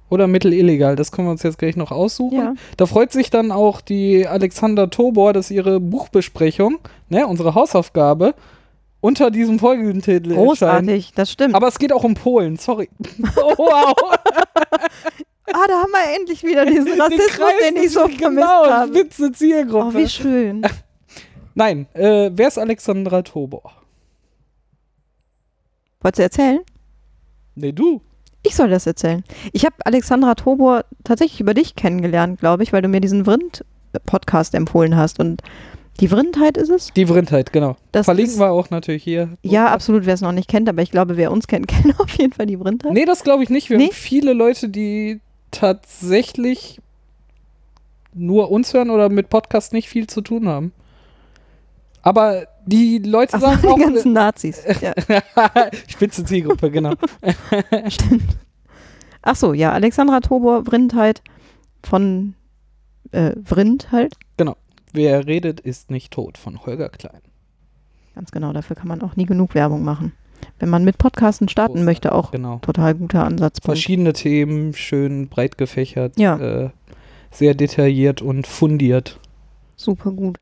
Oder mittelillegal, das können wir uns jetzt gleich noch aussuchen. Ja. Da freut sich dann auch die Alexander Tobor, dass ihre Buchbesprechung, ne, unsere Hausaufgabe, unter diesem Folgentitel erscheint. Großartig, das stimmt. Aber es geht auch um Polen, sorry. oh, wow. ah, da haben wir endlich wieder diesen Rassismus, den, ich so vermisst genau, habe. spitze Zielgruppe. Oh, wie schön. Nein, äh, wer ist Alexandra Tobor? Wolltest du erzählen? Nee, du. Ich soll das erzählen. Ich habe Alexandra Tobor tatsächlich über dich kennengelernt, glaube ich, weil du mir diesen Vrind-Podcast empfohlen hast. Und die Vrindheit ist es? Die Vrindheit, genau. Das Verlinken ist, wir auch natürlich hier. Ja, absolut, wer es noch nicht kennt, aber ich glaube, wer uns kennt, kennt auf jeden Fall die Vrindheit. Nee, das glaube ich nicht. Wir Nee? haben viele Leute, die tatsächlich nur uns hören oder mit Podcast nicht viel zu tun haben. Aber die Leute sagen die auch. ganzen Nazis. Ja, Spitze Zielgruppe, genau. stimmt. Ach so, ja, Alexandra Tobor, Vrindheit von äh, Vrind halt. Wer redet, ist nicht tot von Holger Klein. Ganz genau, dafür kann man auch nie genug Werbung machen. Wenn man mit Podcasten starten Großartig. möchte, auch Genau. total guter Ansatzpunkt. Verschiedene Themen, schön breit gefächert, Ja. äh, sehr detailliert und fundiert. Super gut.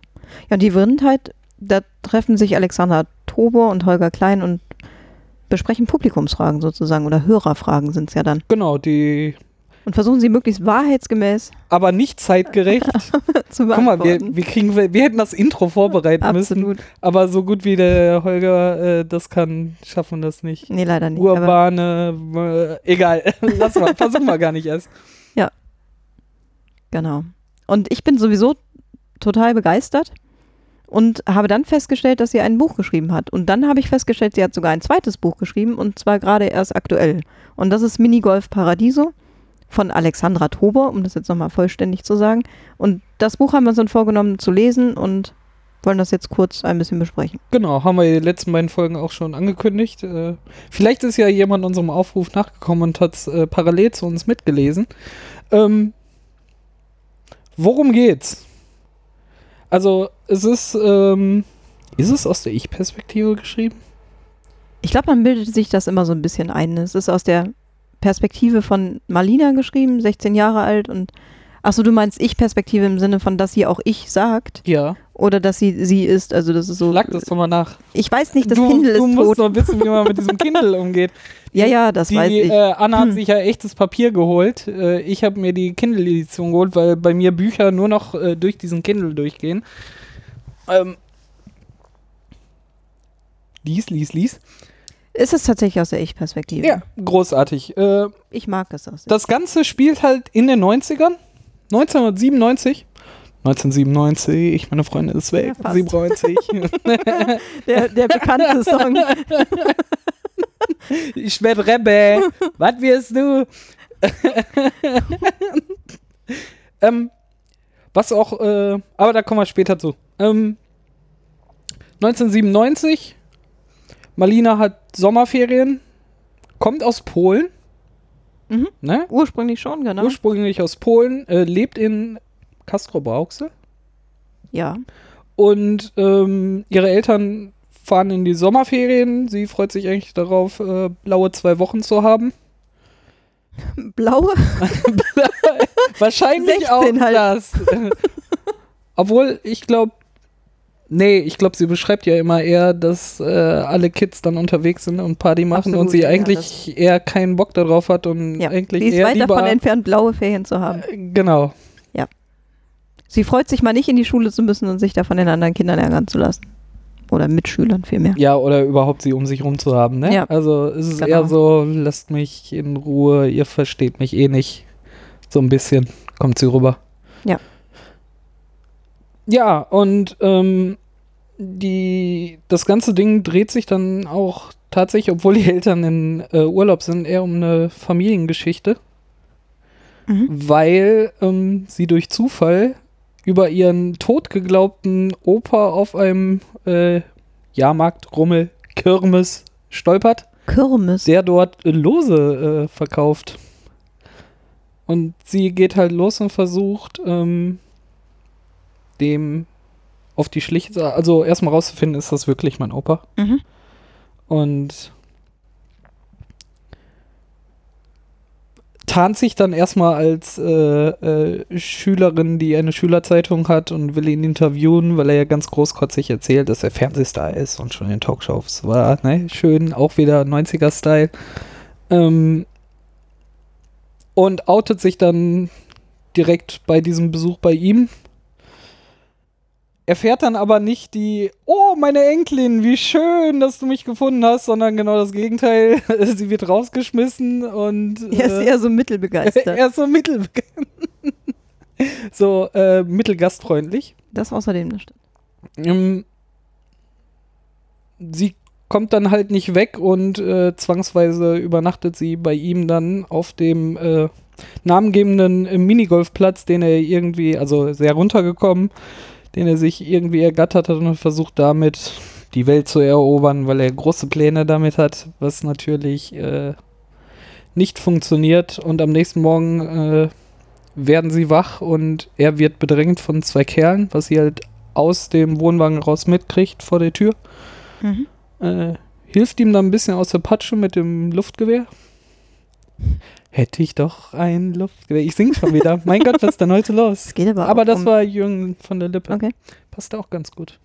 Ja, die Vrindheit, da treffen sich Alexandra Tobor und Holger Klein und besprechen Publikumsfragen sozusagen oder Hörerfragen sind es ja dann. Genau, die. Und versuchen sie möglichst wahrheitsgemäß Aber nicht zeitgerecht. zu Guck mal, wir, wir, kriegen, wir hätten das Intro vorbereiten müssen. Absolut. Aber so gut wie der Holger äh, das kann, schaffen wir das nicht. Nee, leider nicht. Urbane, äh, egal, lass mal, versuchen wir gar nicht erst. Genau. Und ich bin sowieso total begeistert und habe dann festgestellt, dass sie ein Buch geschrieben hat. Und dann habe ich festgestellt, sie hat sogar ein zweites Buch geschrieben und zwar gerade erst aktuell. Und das ist Minigolf Paradiso von Alexandra Tober, um das jetzt nochmal vollständig zu sagen. Und das Buch haben wir uns dann vorgenommen zu lesen und wollen das jetzt kurz ein bisschen besprechen. Genau, haben wir die letzten beiden Folgen auch schon angekündigt. Äh, vielleicht ist ja jemand unserem Aufruf nachgekommen und hat es äh, parallel zu uns mitgelesen. Ähm, worum geht's? Also, es ist, ähm, ist es aus der Ich-Perspektive geschrieben? Ich glaube, man bildet sich das immer so ein bisschen ein. Es ist aus der Perspektive von Marlina geschrieben, 16 Jahre alt und Achso, du meinst Ich-Perspektive im Sinne von, dass sie auch ich sagt? Ja. Oder dass sie sie ist? Also das ist so. Schlag das doch mal nach. Ich weiß nicht, das du, Kindle ist Du musst tot. doch wissen, wie man mit diesem Kindle umgeht. Ja, ja, das die, weiß ich. Äh, Anna hat Hm. sich ja echtes Papier geholt. Äh, ich habe mir die Kindle-Edition geholt, weil bei mir Bücher nur noch äh, durch diesen Kindle durchgehen. Ähm. Lies, lies, lies. Ist es tatsächlich aus der Ich-Perspektive? Ja, großartig. Äh, Ich mag es aus der das Ganze spielt halt in den 90ern. 1997. 1997, meine Freundin ist weg. Ja, fast. 97. der, der bekannte Song. ich werd Rebbe. Was wirst du? ähm, was auch, äh, aber da kommen wir später zu. Ähm, 1997, Malina hat Sommerferien, kommt aus Polen, Mhm. ne? Ursprünglich schon, genau. ursprünglich aus Polen, äh, lebt in Castro-Brauxel ja. und ähm, ihre Eltern fahren in die Sommerferien. Sie freut sich eigentlich darauf, äh, blaue zwei Wochen zu haben. Blaue? Wahrscheinlich 16 auch halt. das. Obwohl, ich glaube, nee, ich glaube, sie beschreibt ja immer eher, dass äh, alle Kids dann unterwegs sind und Party machen Absolut, und sie ja, eigentlich eher keinen Bock darauf hat und Ja. eigentlich Die ist eher weit lieber, davon entfernt, blaue Ferien zu haben. äh, genau. Sie freut sich mal nicht in die Schule zu müssen und sich da von den anderen Kindern ärgern zu lassen. Oder Mitschülern vielmehr. Ja, oder überhaupt sie um sich rum zu haben, ne? Ja. Also es ist Genau. eher so, lasst mich in Ruhe, ihr versteht mich eh nicht. So ein bisschen kommt sie rüber. Ja. Ja, und ähm, die, das ganze Ding dreht sich dann auch tatsächlich, obwohl die Eltern in äh, Urlaub sind, eher um eine Familiengeschichte, Mhm. weil ähm, sie durch Zufall über ihren tot geglaubten Opa auf einem äh, Jahrmarkt, Rummel, Kirmes stolpert, Kirmes. der dort Lose äh, verkauft. Und sie geht halt los und versucht, ähm, dem auf die Schliche, also erstmal rauszufinden, ist das wirklich mein Opa? Mhm. Und tarnt sich dann erstmal als äh, äh, Schülerin, die eine Schülerzeitung hat und will ihn interviewen, weil er ja ganz großkotzig erzählt, dass er Fernsehstar ist und schon in Talkshows war. Ne? Schön, auch wieder 90er-Style. Ähm, und outet sich dann direkt bei diesem Besuch bei ihm. Erfährt dann aber nicht die, oh, meine Enkelin, wie schön, dass du mich gefunden hast, sondern genau das Gegenteil. Sie wird rausgeschmissen und Er ist äh, eher so mittelbegeistert. er ist so mittel so äh, mittelgastfreundlich. das außerdem das stimmt. Ähm, sie kommt dann halt nicht weg und äh, zwangsweise übernachtet sie bei ihm dann auf dem äh, namengebenden äh, Minigolfplatz, den er irgendwie, also sehr runtergekommen, den er sich irgendwie ergattert hat und versucht damit die Welt zu erobern, weil er große Pläne damit hat, was natürlich äh, nicht funktioniert. Und am nächsten Morgen äh, werden sie wach und er wird bedrängt von zwei Kerlen, was sie halt aus dem Wohnwagen raus mitkriegt vor der Tür. Mhm. Äh, hilft ihm dann ein bisschen aus der Patsche mit dem Luftgewehr. Hätte ich doch ein Luftgewehr. Ich sing schon wieder. mein Gott, was ist denn heute los? Es geht aber, Aber auch das um, war Jürgen von der Lippe. Okay. Passt auch ganz gut.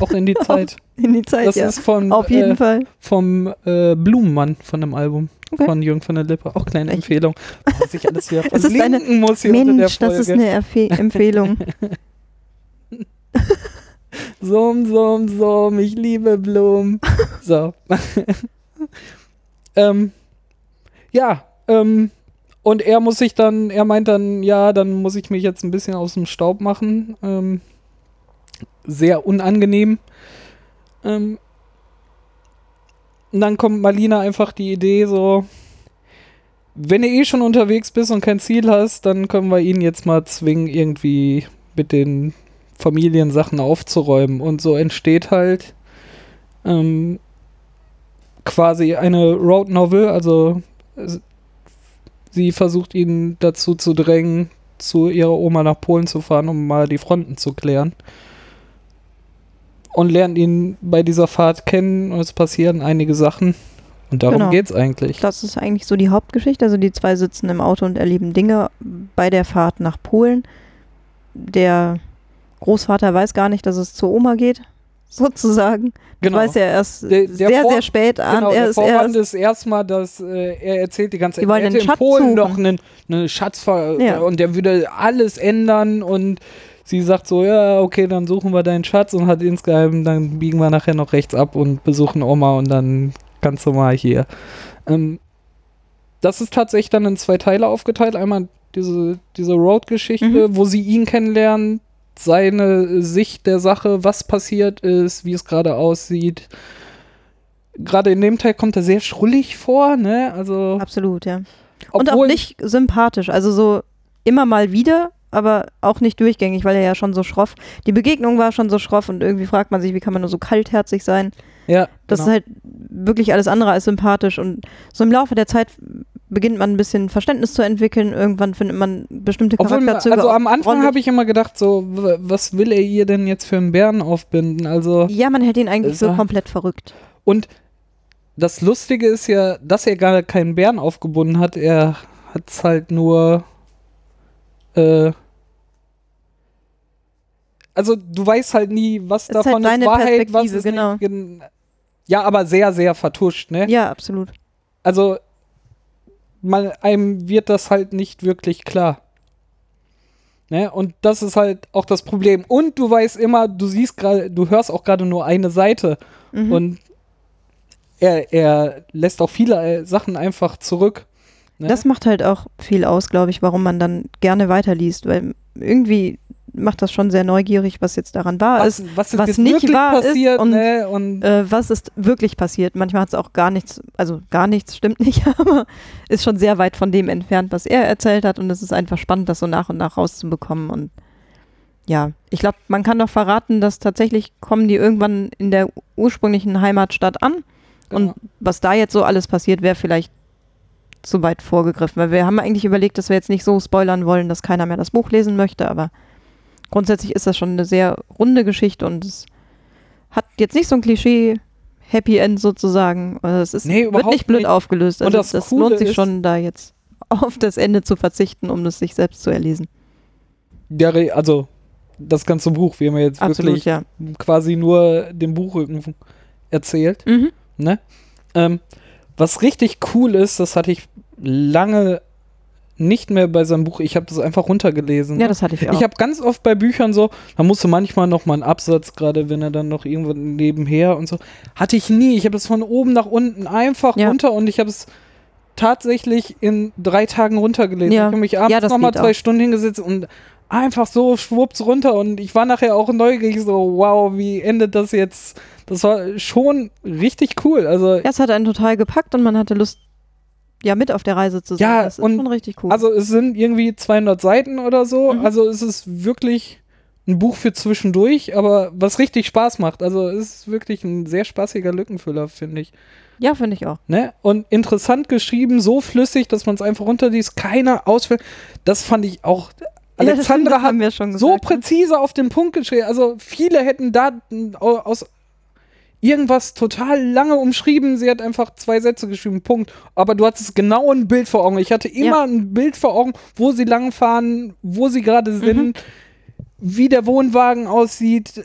Auch in die Zeit. in die Zeit, Das ja. ist von, Auf jeden äh, Fall. vom äh, Blumenmann von dem Album. Okay. Von Jürgen von der Lippe. Auch kleine Echt? Empfehlung. Was ich alles hier Es ist eine- muss hier unter der Mensch, Folge. das ist eine Erfe Empfehlung. Summ, summ, summ, ich liebe Blumen. So. ähm, ja, ähm, Und er muss sich dann, er meint dann, ja, dann muss ich mich jetzt ein bisschen aus dem Staub machen. Ähm, sehr unangenehm. Ähm, und dann kommt Marlina einfach die Idee so, wenn du eh schon unterwegs bist und kein Ziel hast, dann können wir ihn jetzt mal zwingen, irgendwie mit den Familiensachen aufzuräumen. Und so entsteht halt ähm, quasi eine Road Novel, also sie versucht ihn dazu zu drängen, zu ihrer Oma nach Polen zu fahren, um mal die Fronten zu klären. Und lernt ihn bei dieser Fahrt kennen und es passieren einige Sachen. Und darum Genau. geht's eigentlich. Das ist eigentlich so die Hauptgeschichte. Also die zwei sitzen im Auto und erleben Dinge bei der Fahrt nach Polen. Der Großvater weiß gar nicht, dass es zur Oma geht, sozusagen. Genau. Das weiß er erst Der- der sehr, Vor- sehr spät an. Genau, er der ist Vorwand erst, ist erstmal, dass äh, er erzählt die ganze wollen er hätte einen in Schatz Polen suchen. noch einen, eine Schatzver Ja. und der würde alles ändern und sie sagt so, ja, okay, dann suchen wir deinen Schatz und hat insgeheim, dann biegen wir nachher noch rechts ab und besuchen Oma und dann kannst du mal hier. Ähm, das ist tatsächlich dann in zwei Teile aufgeteilt. Einmal diese, diese Road-Geschichte, wo sie ihn kennenlernen, seine Sicht der Sache, was passiert ist, wie es gerade aussieht. Gerade in dem Teil kommt er sehr schrullig vor, ne? Also, absolut, ja. Und auch nicht sympathisch. Also so immer mal wieder, aber auch nicht durchgängig, weil er ja schon so schroff. Die Begegnung war schon so schroff und irgendwie fragt man sich, wie kann man nur so kaltherzig sein. Ja, Das genau. ist halt wirklich alles andere als sympathisch. Und so im Laufe der Zeit beginnt man ein bisschen Verständnis zu entwickeln. Irgendwann findet man bestimmte Charakterzüge. also am Anfang habe ich immer gedacht, so, was will er ihr denn jetzt für einen Bären aufbinden? Also, Ja, man hätte ihn eigentlich so war- komplett verrückt. und das Lustige ist ja, dass er gar keinen Bären aufgebunden hat. Er hat es halt nur, äh, also du weißt halt nie, was ist halt davon ist deine Wahrheit, was ist genau. nicht. Ja, aber sehr, sehr vertuscht, ne? Ja, absolut. Also, man, einem wird das halt nicht wirklich klar. Ne? Und das ist halt auch das Problem. Und du weißt immer, du siehst gerade, du hörst auch gerade nur eine Seite. Mhm. Und er, er lässt auch viele äh, Sachen einfach zurück. Ne? Das macht halt auch viel aus, glaube ich, warum man dann gerne weiterliest, weil irgendwie macht das schon sehr neugierig, was jetzt daran wahr was, ist. was ist was nicht wahr ist passiert, und, ne? Und Äh, was ist wirklich passiert? Manchmal hat es auch gar nichts, also gar nichts stimmt nicht, aber ist schon sehr weit von dem entfernt, was er erzählt hat und es ist einfach spannend, das so nach und nach rauszubekommen und ja, ich glaube, man kann doch verraten, dass tatsächlich kommen die irgendwann in der ursprünglichen Heimatstadt an und Genau. was da jetzt so alles passiert, wäre vielleicht zu weit vorgegriffen, weil wir haben eigentlich überlegt, dass wir jetzt nicht so spoilern wollen, dass keiner mehr das Buch lesen möchte, aber grundsätzlich ist das schon eine sehr runde Geschichte und es hat jetzt nicht so ein Klischee Happy End sozusagen. Also Es ist, Nee, wird nicht blöd nicht. aufgelöst. Und Also das das, Coole lohnt sich schon, da jetzt auf das Ende zu verzichten, um es sich selbst zu erlesen. ja, also das ganze Buch, wie man jetzt Absolut, wirklich ja. quasi nur den Buchrücken erzählt. Mhm. Ne? Ähm, was richtig cool ist, das hatte ich lange nicht mehr bei seinem Buch. Ich habe das einfach runtergelesen. Ja, das hatte ich auch. ich habe ganz oft bei Büchern so, da musste manchmal noch mal einen Absatz, gerade wenn er dann noch irgendwo nebenher und so. Hatte ich nie. Ich habe das von oben nach unten einfach Ja. runter und ich habe es tatsächlich in drei Tagen runtergelesen. Ja. Ich habe mich abends Ja, das noch mal geht zwei auch. Stunden hingesetzt und einfach so schwupps runter und ich war nachher auch neugierig so, wow, wie endet das jetzt? Das war schon richtig cool. Also ja, es hat einen total gepackt und man hatte Lust, ja, mit auf der Reise zu sein. Ja, das ist und- schon richtig cool. Also es sind irgendwie 200 Seiten oder so. Mhm. Also es ist wirklich ein Buch für zwischendurch, aber was richtig Spaß macht. Also es ist wirklich ein sehr spaßiger Lückenfüller, finde ich. ja, finde ich auch. Ne? Und interessant geschrieben, so flüssig, dass man es einfach runterliest, keiner ausfällt. Das fand ich auch. ja, das stimmt, Alexandra das hat haben wir schon gesagt. so ne? präzise auf den Punkt geschrieben. Also viele hätten da au- aus irgendwas total lange umschrieben. Sie hat einfach zwei Sätze geschrieben, Punkt. Aber du hattest genau ein Bild vor Augen. Ich hatte immer ein Bild vor Augen, wo sie langfahren, wo sie gerade Mhm. sind, wie der Wohnwagen aussieht.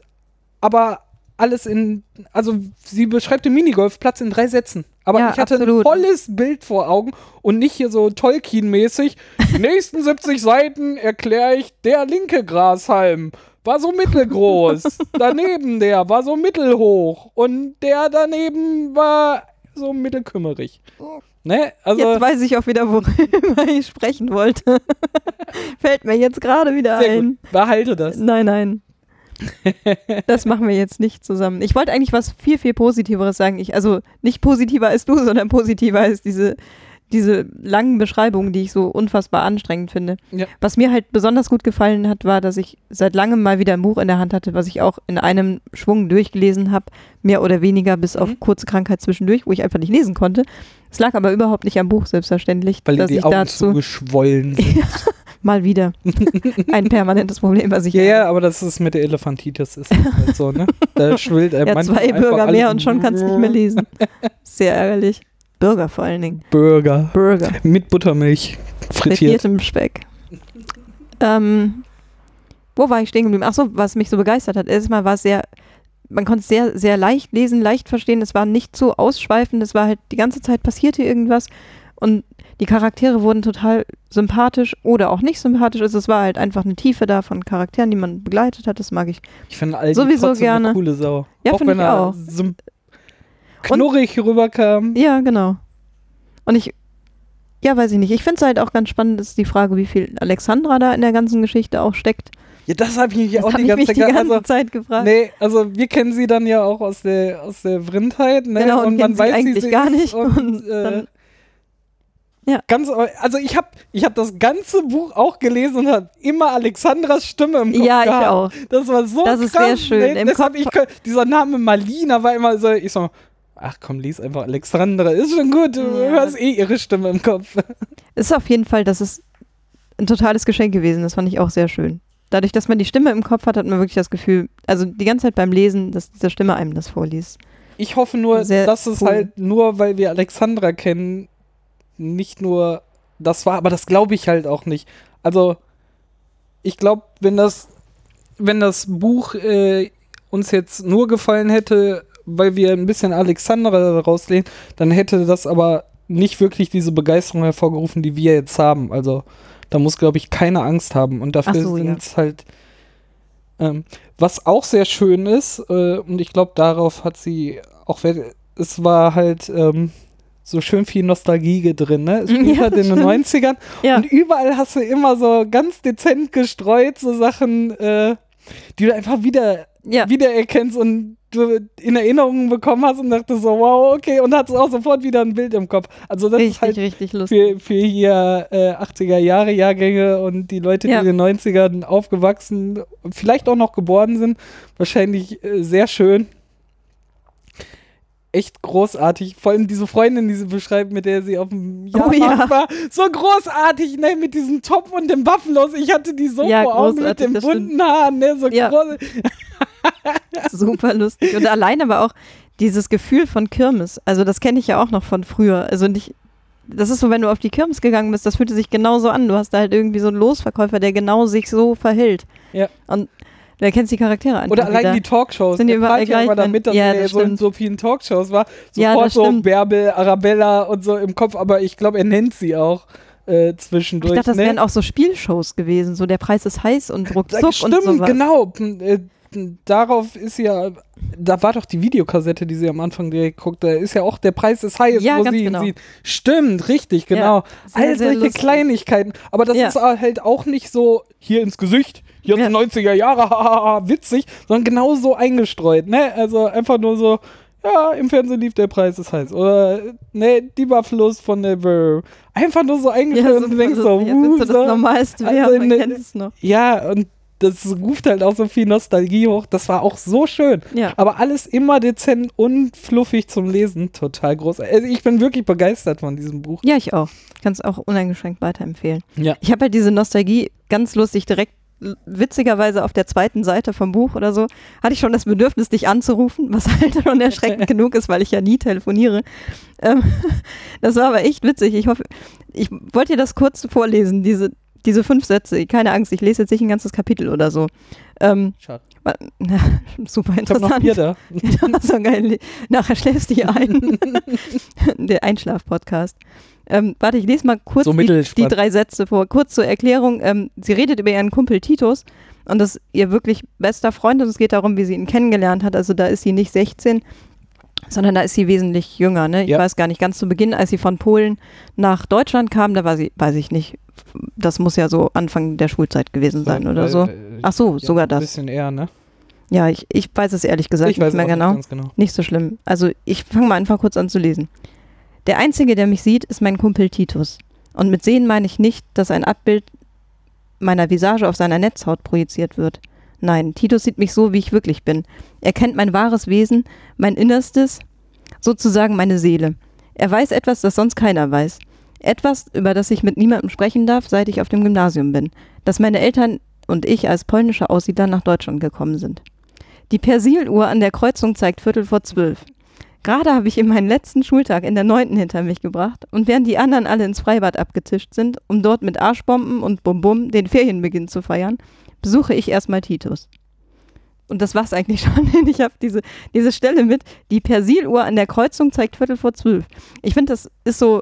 Aber alles in, also sie beschreibt den Minigolfplatz in drei Sätzen. Aber Ja, ich hatte absolut. ein volles Bild vor Augen und nicht hier so Tolkien-mäßig. Die nächsten 70 Seiten erkläre ich, der linke Grashalm war so mittelgroß. daneben der war so mittelhoch. Und der daneben war so mittelkümmerig. Ne? Also, Jetzt weiß ich auch wieder, worüber ich sprechen wollte. Fällt mir jetzt gerade wieder sehr ein. gut. Behalte das. Nein, nein. Das machen wir jetzt nicht zusammen. Ich wollte eigentlich was viel, viel Positiveres sagen. Ich, also nicht positiver als du, sondern positiver als diese, diese langen Beschreibungen, die ich so unfassbar anstrengend finde. Ja. Was mir halt besonders gut gefallen hat, war, dass ich seit langem mal wieder ein Buch in der Hand hatte, was ich auch in einem Schwung durchgelesen habe, mehr oder weniger bis auf Mhm. kurze Krankheit zwischendurch, wo ich einfach nicht lesen konnte. Es lag aber überhaupt nicht am Buch, selbstverständlich, Weil dass die ich Augen dazu zugeschwollen sind. mal wieder ein permanentes Problem, was ich Ja, habe. ja, aber das ist mit der Elefantitis ist halt so, ne? Da schwillt einem Ja, zwei Bürger mehr und schon kannst du nicht mehr lesen. Sehr ärgerlich. Bürger vor allen Dingen. Burger. Burger. Mit Buttermilch. Frittiert. Frittiertem Speck. Ähm, wo war ich stehen geblieben? Achso, was mich so begeistert hat. Erstmal war es sehr, man konnte es sehr, sehr leicht lesen, leicht verstehen. Es war nicht so ausschweifend. Es war halt die ganze Zeit passierte irgendwas. Und die Charaktere wurden total sympathisch oder auch nicht sympathisch. Also es war halt einfach eine Tiefe da von Charakteren, die man begleitet hat. Das mag ich. Ich finde Aldi Sowieso gerne. eine coole Sau. Ja, auch find wenn ich er auch. Knurrig rüberkam. Ja, genau. Und ich, ja, weiß ich nicht. Ich finde es halt auch ganz spannend, ist die Frage, wie viel Alexandra da in der ganzen Geschichte auch steckt. Ja, das habe ich mich Das auch die ich mich ganze die Zeit ganze also, Zeit gefragt. Nee, also wir kennen sie dann ja auch aus der aus der Vrindheit, ne? Genau, und kennen sie wie eigentlich sie gar ist nicht. Und, Und äh, Ja. Ganz, also ich habe ich hab das ganze Buch auch gelesen und habe immer Alexandras Stimme im Kopf ja, ich gehabt. auch. Das war so Das ist krass. sehr schön. Ne? Im Kopf- ich, dieser Name Malina war immer so, ich so, ach komm, lies einfach Alexandra, ist schon gut, du Ja. hast eh ihre Stimme im Kopf. Ist auf jeden Fall, das ist ein totales Geschenk gewesen. Das fand ich auch sehr schön. Dadurch, dass man die Stimme im Kopf hat, hat man wirklich das Gefühl, also die ganze Zeit beim Lesen, dass diese Stimme einem das vorliest. Ich hoffe nur, Sehr dass es cool. halt nur, weil wir Alexandra kennen, nicht nur das war, aber das glaube ich halt auch nicht. Also, ich glaube, wenn das, wenn das Buch äh, uns jetzt nur gefallen hätte, weil wir ein bisschen Alexandra daraus lehnen, dann hätte das aber nicht wirklich diese Begeisterung hervorgerufen, die wir jetzt haben. Also, da muss, glaube ich, keine Angst haben. Und dafür so, ja. sind es halt. Ähm, was auch sehr schön ist, äh, und ich glaube, darauf hat sie auch. Es war halt ähm, so schön viel Nostalgie drin, ne? Es spielt Ja, halt in den stimmt. 90ern. Ja, Und überall hast du immer so ganz dezent gestreut, so Sachen, äh, die du einfach wieder, ja. wiedererkennst und du in Erinnerungen bekommen hast und dachtest so, wow, okay, und hattest auch sofort wieder ein Bild im Kopf. Also das richtig, ist halt richtig lustig. für, für hier äh, 80er Jahre Jahrgänge und die Leute, die Ja. in den 90ern aufgewachsen, vielleicht auch noch geboren sind, wahrscheinlich äh, sehr schön. Echt großartig. Vor allem diese Freundin, die sie beschreibt, mit der sie auf dem Oh, Jahrmarkt ja. war. So großartig, ne, mit diesem Top und dem Buffalos. Ich hatte die so Ja, vor Augen mit den bunten Haaren, ne, so Ja. groß. Super lustig. Und allein aber auch dieses Gefühl von Kirmes. Also das kenne ich ja auch noch von früher. Also nicht, das ist so, wenn du auf die Kirmes gegangen bist, das fühlte sich genauso an. Du hast da halt irgendwie so einen Losverkäufer, der genau sich so verhält. Ja. Und du erkennst die Charaktere einfach Oder allein wieder. die Talkshows. Sind die Der überall ja immer gleich, damit, dass ja, er das so in so vielen Talkshows war. Ja, Sofort das so. Bärbel, Arabella und so im Kopf, aber ich glaube, er nennt sie auch äh, zwischendurch. ich dachte, das ne? wären auch so Spielshows gewesen. So der Preis ist heiß und ruckzuck Da- Stimmt, und sowas. genau. Darauf ist ja, da war doch die Videokassette, die sie am Anfang direkt guckt, da ist ja auch der Preis ist heiß, Ja, wo sie ihn genau. sieht. Stimmt, richtig, genau. sehr, All sehr solche lustig. Kleinigkeiten. Aber das Ja. ist halt auch nicht so hier ins Gesicht, jetzt Ja. 90er Jahre, witzig, sondern genau so eingestreut, ne? Also einfach nur so, ja, im Fernsehen lief der Preis ist heiß. Oder, ne, die Buffalos von der Brr. Einfach nur so Ja, eingestreut und du denkst so, uh, so das so. Normalste Also wäre, ne- kennt es noch. Ja, und das ruft halt auch so viel Nostalgie hoch. Das war auch so schön. Ja. Aber alles immer dezent und fluffig zum Lesen. Total groß. Also ich bin wirklich begeistert von diesem Buch. Ja, ich auch. Kann es auch uneingeschränkt weiterempfehlen. Ja. Ich habe halt diese Nostalgie ganz lustig direkt witzigerweise auf der zweiten Seite vom Buch oder so, hatte ich schon das Bedürfnis, dich anzurufen, was halt schon erschreckend genug ist, weil ich ja nie telefoniere. Ähm, das war aber echt witzig. Ich hoffe, ich wollte dir das kurz vorlesen, diese, diese fünf Sätze. Keine Angst, ich lese jetzt nicht ein ganzes Kapitel oder so. Ähm, Schade. na, super Ich noch interessant. Bier da. Ja, so geil. Nachher schläfst du hier ein. Der Einschlaf-Podcast. Ähm, warte, ich lese mal kurz So die, die drei Sätze vor. Kurz zur Erklärung. Ähm, sie redet über ihren Kumpel Titus und das ist ihr wirklich bester Freund und es geht darum, wie sie ihn kennengelernt hat. Also da ist sie nicht 16 sondern da ist sie wesentlich jünger. Ne? Ich Ja. weiß gar nicht, ganz zu Beginn, als sie von Polen nach Deutschland kam, da war sie, weiß ich nicht, das muss ja so Anfang der Schulzeit gewesen sein oder Weil, so. äh, Ach so, ja, sogar Ein das. bisschen eher, ne? Ja, ich, ich weiß es ehrlich gesagt ich weiß nicht mehr auch genau. nicht genau. Nicht so schlimm. Also ich fange mal einfach kurz an zu lesen. Der Einzige, der mich sieht, ist mein Kumpel Titus. Und mit sehen meine ich nicht, dass ein Abbild meiner Visage auf seiner Netzhaut projiziert wird. Nein, Titus sieht mich so, wie ich wirklich bin. Er kennt mein wahres Wesen, mein Innerstes, sozusagen meine Seele. Er weiß etwas, das sonst keiner weiß. Etwas, über das ich mit niemandem sprechen darf, seit ich auf dem Gymnasium bin. Dass meine Eltern und ich als polnische Aussiedler nach Deutschland gekommen sind. Die Persiluhr an der Kreuzung zeigt Viertel vor zwölf. Gerade habe ich in meinen letzten Schultag in der neunten hinter mich gebracht und während die anderen alle ins Freibad abgetischt sind, um dort mit Arschbomben und Bum-Bum den Ferienbeginn zu feiern, besuche ich erstmal Titus. Und das war's eigentlich schon. Ich habe diese, diese Stelle mit, die Persiluhr an der Kreuzung zeigt Viertel vor zwölf. Ich finde, das ist so,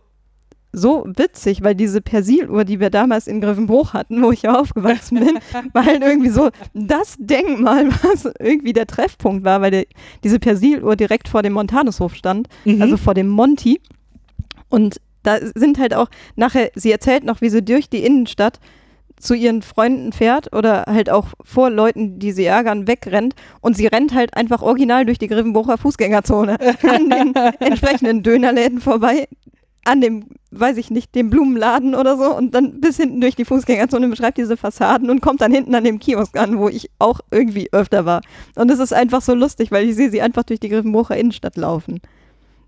so witzig, weil diese Persiluhr, die wir damals in Grevenbruch hatten, wo ich ja aufgewachsen bin, war halt irgendwie so das Denkmal, was irgendwie der Treffpunkt war, weil der, diese Persiluhr direkt vor dem Montanushof stand, Mhm. also vor dem Monti. Und da sind halt auch nachher, sie erzählt noch, wie sie durch die Innenstadt zu ihren Freunden fährt oder halt auch vor Leuten, die sie ärgern, wegrennt und sie rennt halt einfach original durch die Grevenbrucher Fußgängerzone an den entsprechenden Dönerläden vorbei, an dem, weiß ich nicht, dem Blumenladen oder so und dann bis hinten durch die Fußgängerzone beschreibt diese Fassaden und kommt dann hinten an dem Kiosk an, wo ich auch irgendwie öfter war. Und es ist einfach so lustig, weil ich sehe sie einfach durch die Grevenbrucher Innenstadt laufen.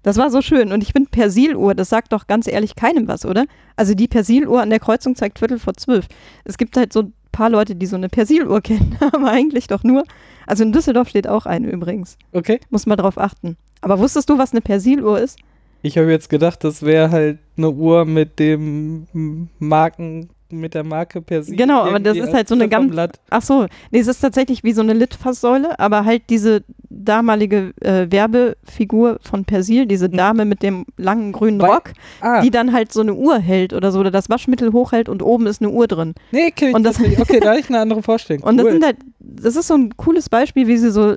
Das war so schön. Und ich finde Persiluhr, das sagt doch ganz ehrlich keinem was, oder? Also die Persiluhr an der Kreuzung zeigt Viertel vor zwölf. Es gibt halt so ein paar Leute, die so eine Persiluhr kennen, aber eigentlich doch nur. Also in Düsseldorf steht auch eine übrigens. Okay. Muss mal drauf achten. Aber wusstest du, was eine Persiluhr ist? Ich habe jetzt gedacht, das wäre halt eine Uhr mit dem Marken, mit der Marke Persil. Genau, aber das ist halt so eine ganz-. Ach so, nee, es ist tatsächlich wie so eine Litfaßsäule, aber halt diese damalige äh, Werbefigur von Persil, diese Dame mit dem langen grünen Weil- Rock, Ah, die dann halt so eine Uhr hält oder so, oder das Waschmittel hochhält und oben ist eine Uhr drin. nee, kenn ich und das, das- nicht. Okay, da habe ich eine andere Vorstellung. Und das Cool. sind halt, das ist so ein cooles Beispiel, wie sie so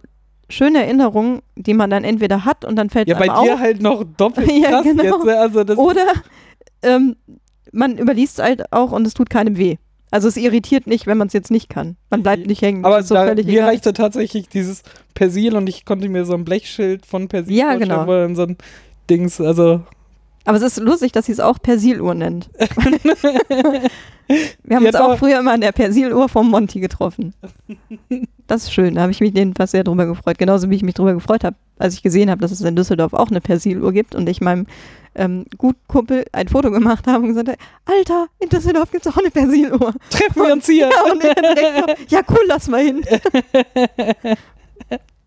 schöne Erinnerungen, die man dann entweder hat und dann fällt ja, es bei einem dir auf, halt noch doppelt Ja, krass genau. jetzt. ne? Also das oder ähm, man überliest es halt auch und es tut keinem weh. Also es irritiert nicht, wenn man es jetzt nicht kann. Man bleibt nicht hängen. aber so da, mir egal. reichte tatsächlich dieses Persil und ich konnte mir so ein Blechschild von Persil Ja, genau. dann so ein Dings, also Aber es ist lustig, dass sie es auch Persiluhr nennt. Wir haben Ja, uns auch früher immer an der Persiluhr vom Monty getroffen. Das ist schön, da habe ich mich jedenfalls sehr drüber gefreut. Genauso wie ich mich drüber gefreut habe, als ich gesehen habe, dass es in Düsseldorf auch eine Persiluhr gibt und ich meinem ähm, Gutkumpel ein Foto gemacht habe und gesagt habe, Alter, in Düsseldorf gibt es auch eine Persiluhr. treffen wir uns hier. Ja, und ich dann direkt so, ja cool, lass mal hin.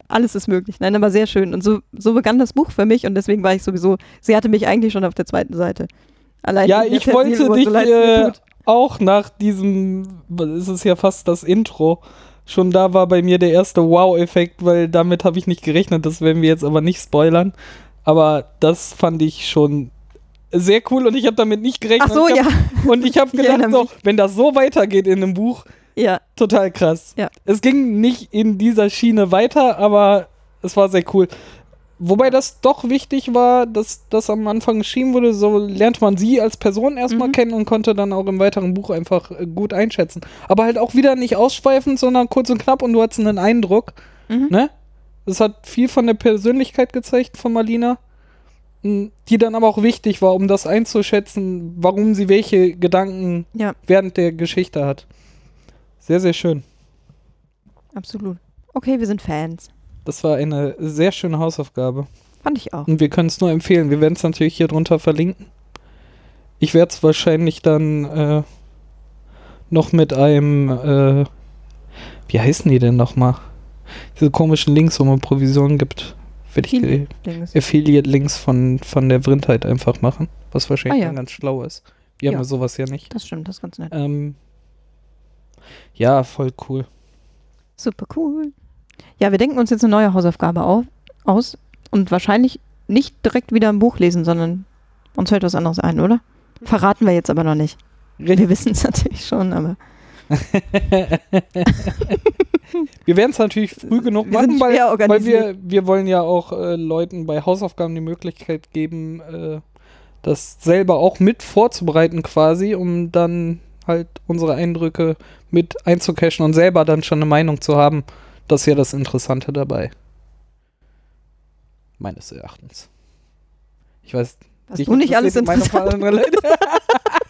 Alles ist möglich. Nein, aber sehr schön. Und so, so begann das Buch für mich und deswegen war ich sowieso, sie hatte mich eigentlich schon auf der zweiten Seite. Allein Ja, ich wollte dich so äh, auch nach diesem, es ist ja fast das Intro, schon da war bei mir der erste Wow-Effekt, weil damit habe ich nicht gerechnet, das werden wir jetzt aber nicht spoilern. Aber das fand ich schon sehr cool und ich habe damit nicht gerechnet. Ach so, ich ja. Und ich habe Ich gedacht, erinnere so, wenn das so weitergeht in einem Buch, Ja, total krass. Ja. Es ging nicht in dieser Schiene weiter, aber es war sehr cool. Wobei das doch wichtig war, dass das am Anfang geschrieben wurde, so lernt man sie als Person erstmal Mhm. kennen und konnte dann auch im weiteren Buch einfach äh, gut einschätzen. Aber halt auch wieder nicht ausschweifend, sondern kurz und knapp und du hattest einen Eindruck, Mhm. ne? Es hat viel von der Persönlichkeit gezeigt von Marlina, die dann aber auch wichtig war, um das einzuschätzen, warum sie welche Gedanken ja, während der Geschichte hat. Sehr, sehr schön. absolut. Okay, wir sind Fans. Das war eine sehr schöne Hausaufgabe. Fand ich auch. Und wir können es nur empfehlen. Wir werden es natürlich hier drunter verlinken. Ich werde es wahrscheinlich dann äh, noch mit einem, äh, wie heißen die denn nochmal? Diese komischen Links, wo man Provisionen gibt. Werde ich Affiliate die Links. Affiliate-Links von, von der Vrindheit einfach machen. Was wahrscheinlich Ah, ja. dann ganz schlau ist. Wir Ja. haben ja sowas ja nicht. Das stimmt, das ist ganz nett. Ähm, ja, voll cool. Super cool. Ja, wir denken uns jetzt eine neue Hausaufgabe auf, aus und wahrscheinlich nicht direkt wieder ein Buch lesen, sondern uns fällt was anderes ein, oder? Verraten wir jetzt aber noch nicht. Wir wissen es natürlich schon, aber wir werden es natürlich früh genug Wir machen, weil, weil wir, wir wollen ja auch äh, Leuten bei Hausaufgaben die Möglichkeit geben, äh, das selber auch mit vorzubereiten quasi, um dann halt unsere Eindrücke mit einzucachen und selber dann schon eine Meinung zu haben. Das ist ja das Interessante dabei. Meines Erachtens. Ich weiß Was du nicht alles interessant.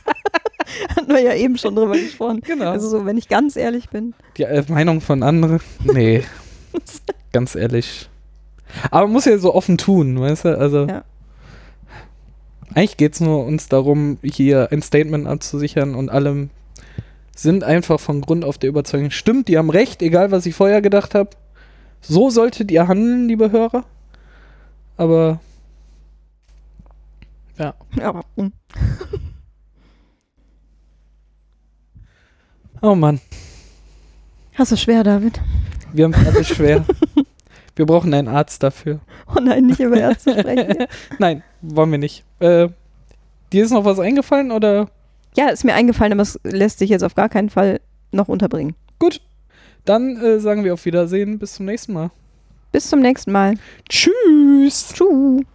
hatten wir ja eben schon drüber gesprochen. Genau. Also so, wenn ich ganz ehrlich bin. Die äh, Meinung von anderen? Nee. Ganz ehrlich. Aber man muss ja so offen tun, weißt du? Also. Ja. Eigentlich geht es nur uns darum, hier ein Statement abzusichern und alle sind einfach von Grund auf der Überzeugung, stimmt, die haben recht, egal was ich vorher gedacht habe. So solltet ihr handeln, liebe Hörer. Aber ja, Ja, oh Mann, Hast du schwer, David? wir haben es alles schwer. wir brauchen einen Arzt dafür. Oh nein, nicht über Ärzte sprechen. Nein, wollen wir nicht. Äh, dir ist noch was eingefallen oder? Ja, ist mir eingefallen, aber es lässt sich jetzt auf gar keinen Fall noch unterbringen. Gut, dann äh, sagen wir auf Wiedersehen. Bis zum nächsten Mal. Bis zum nächsten Mal. Tschüss. Tschüss.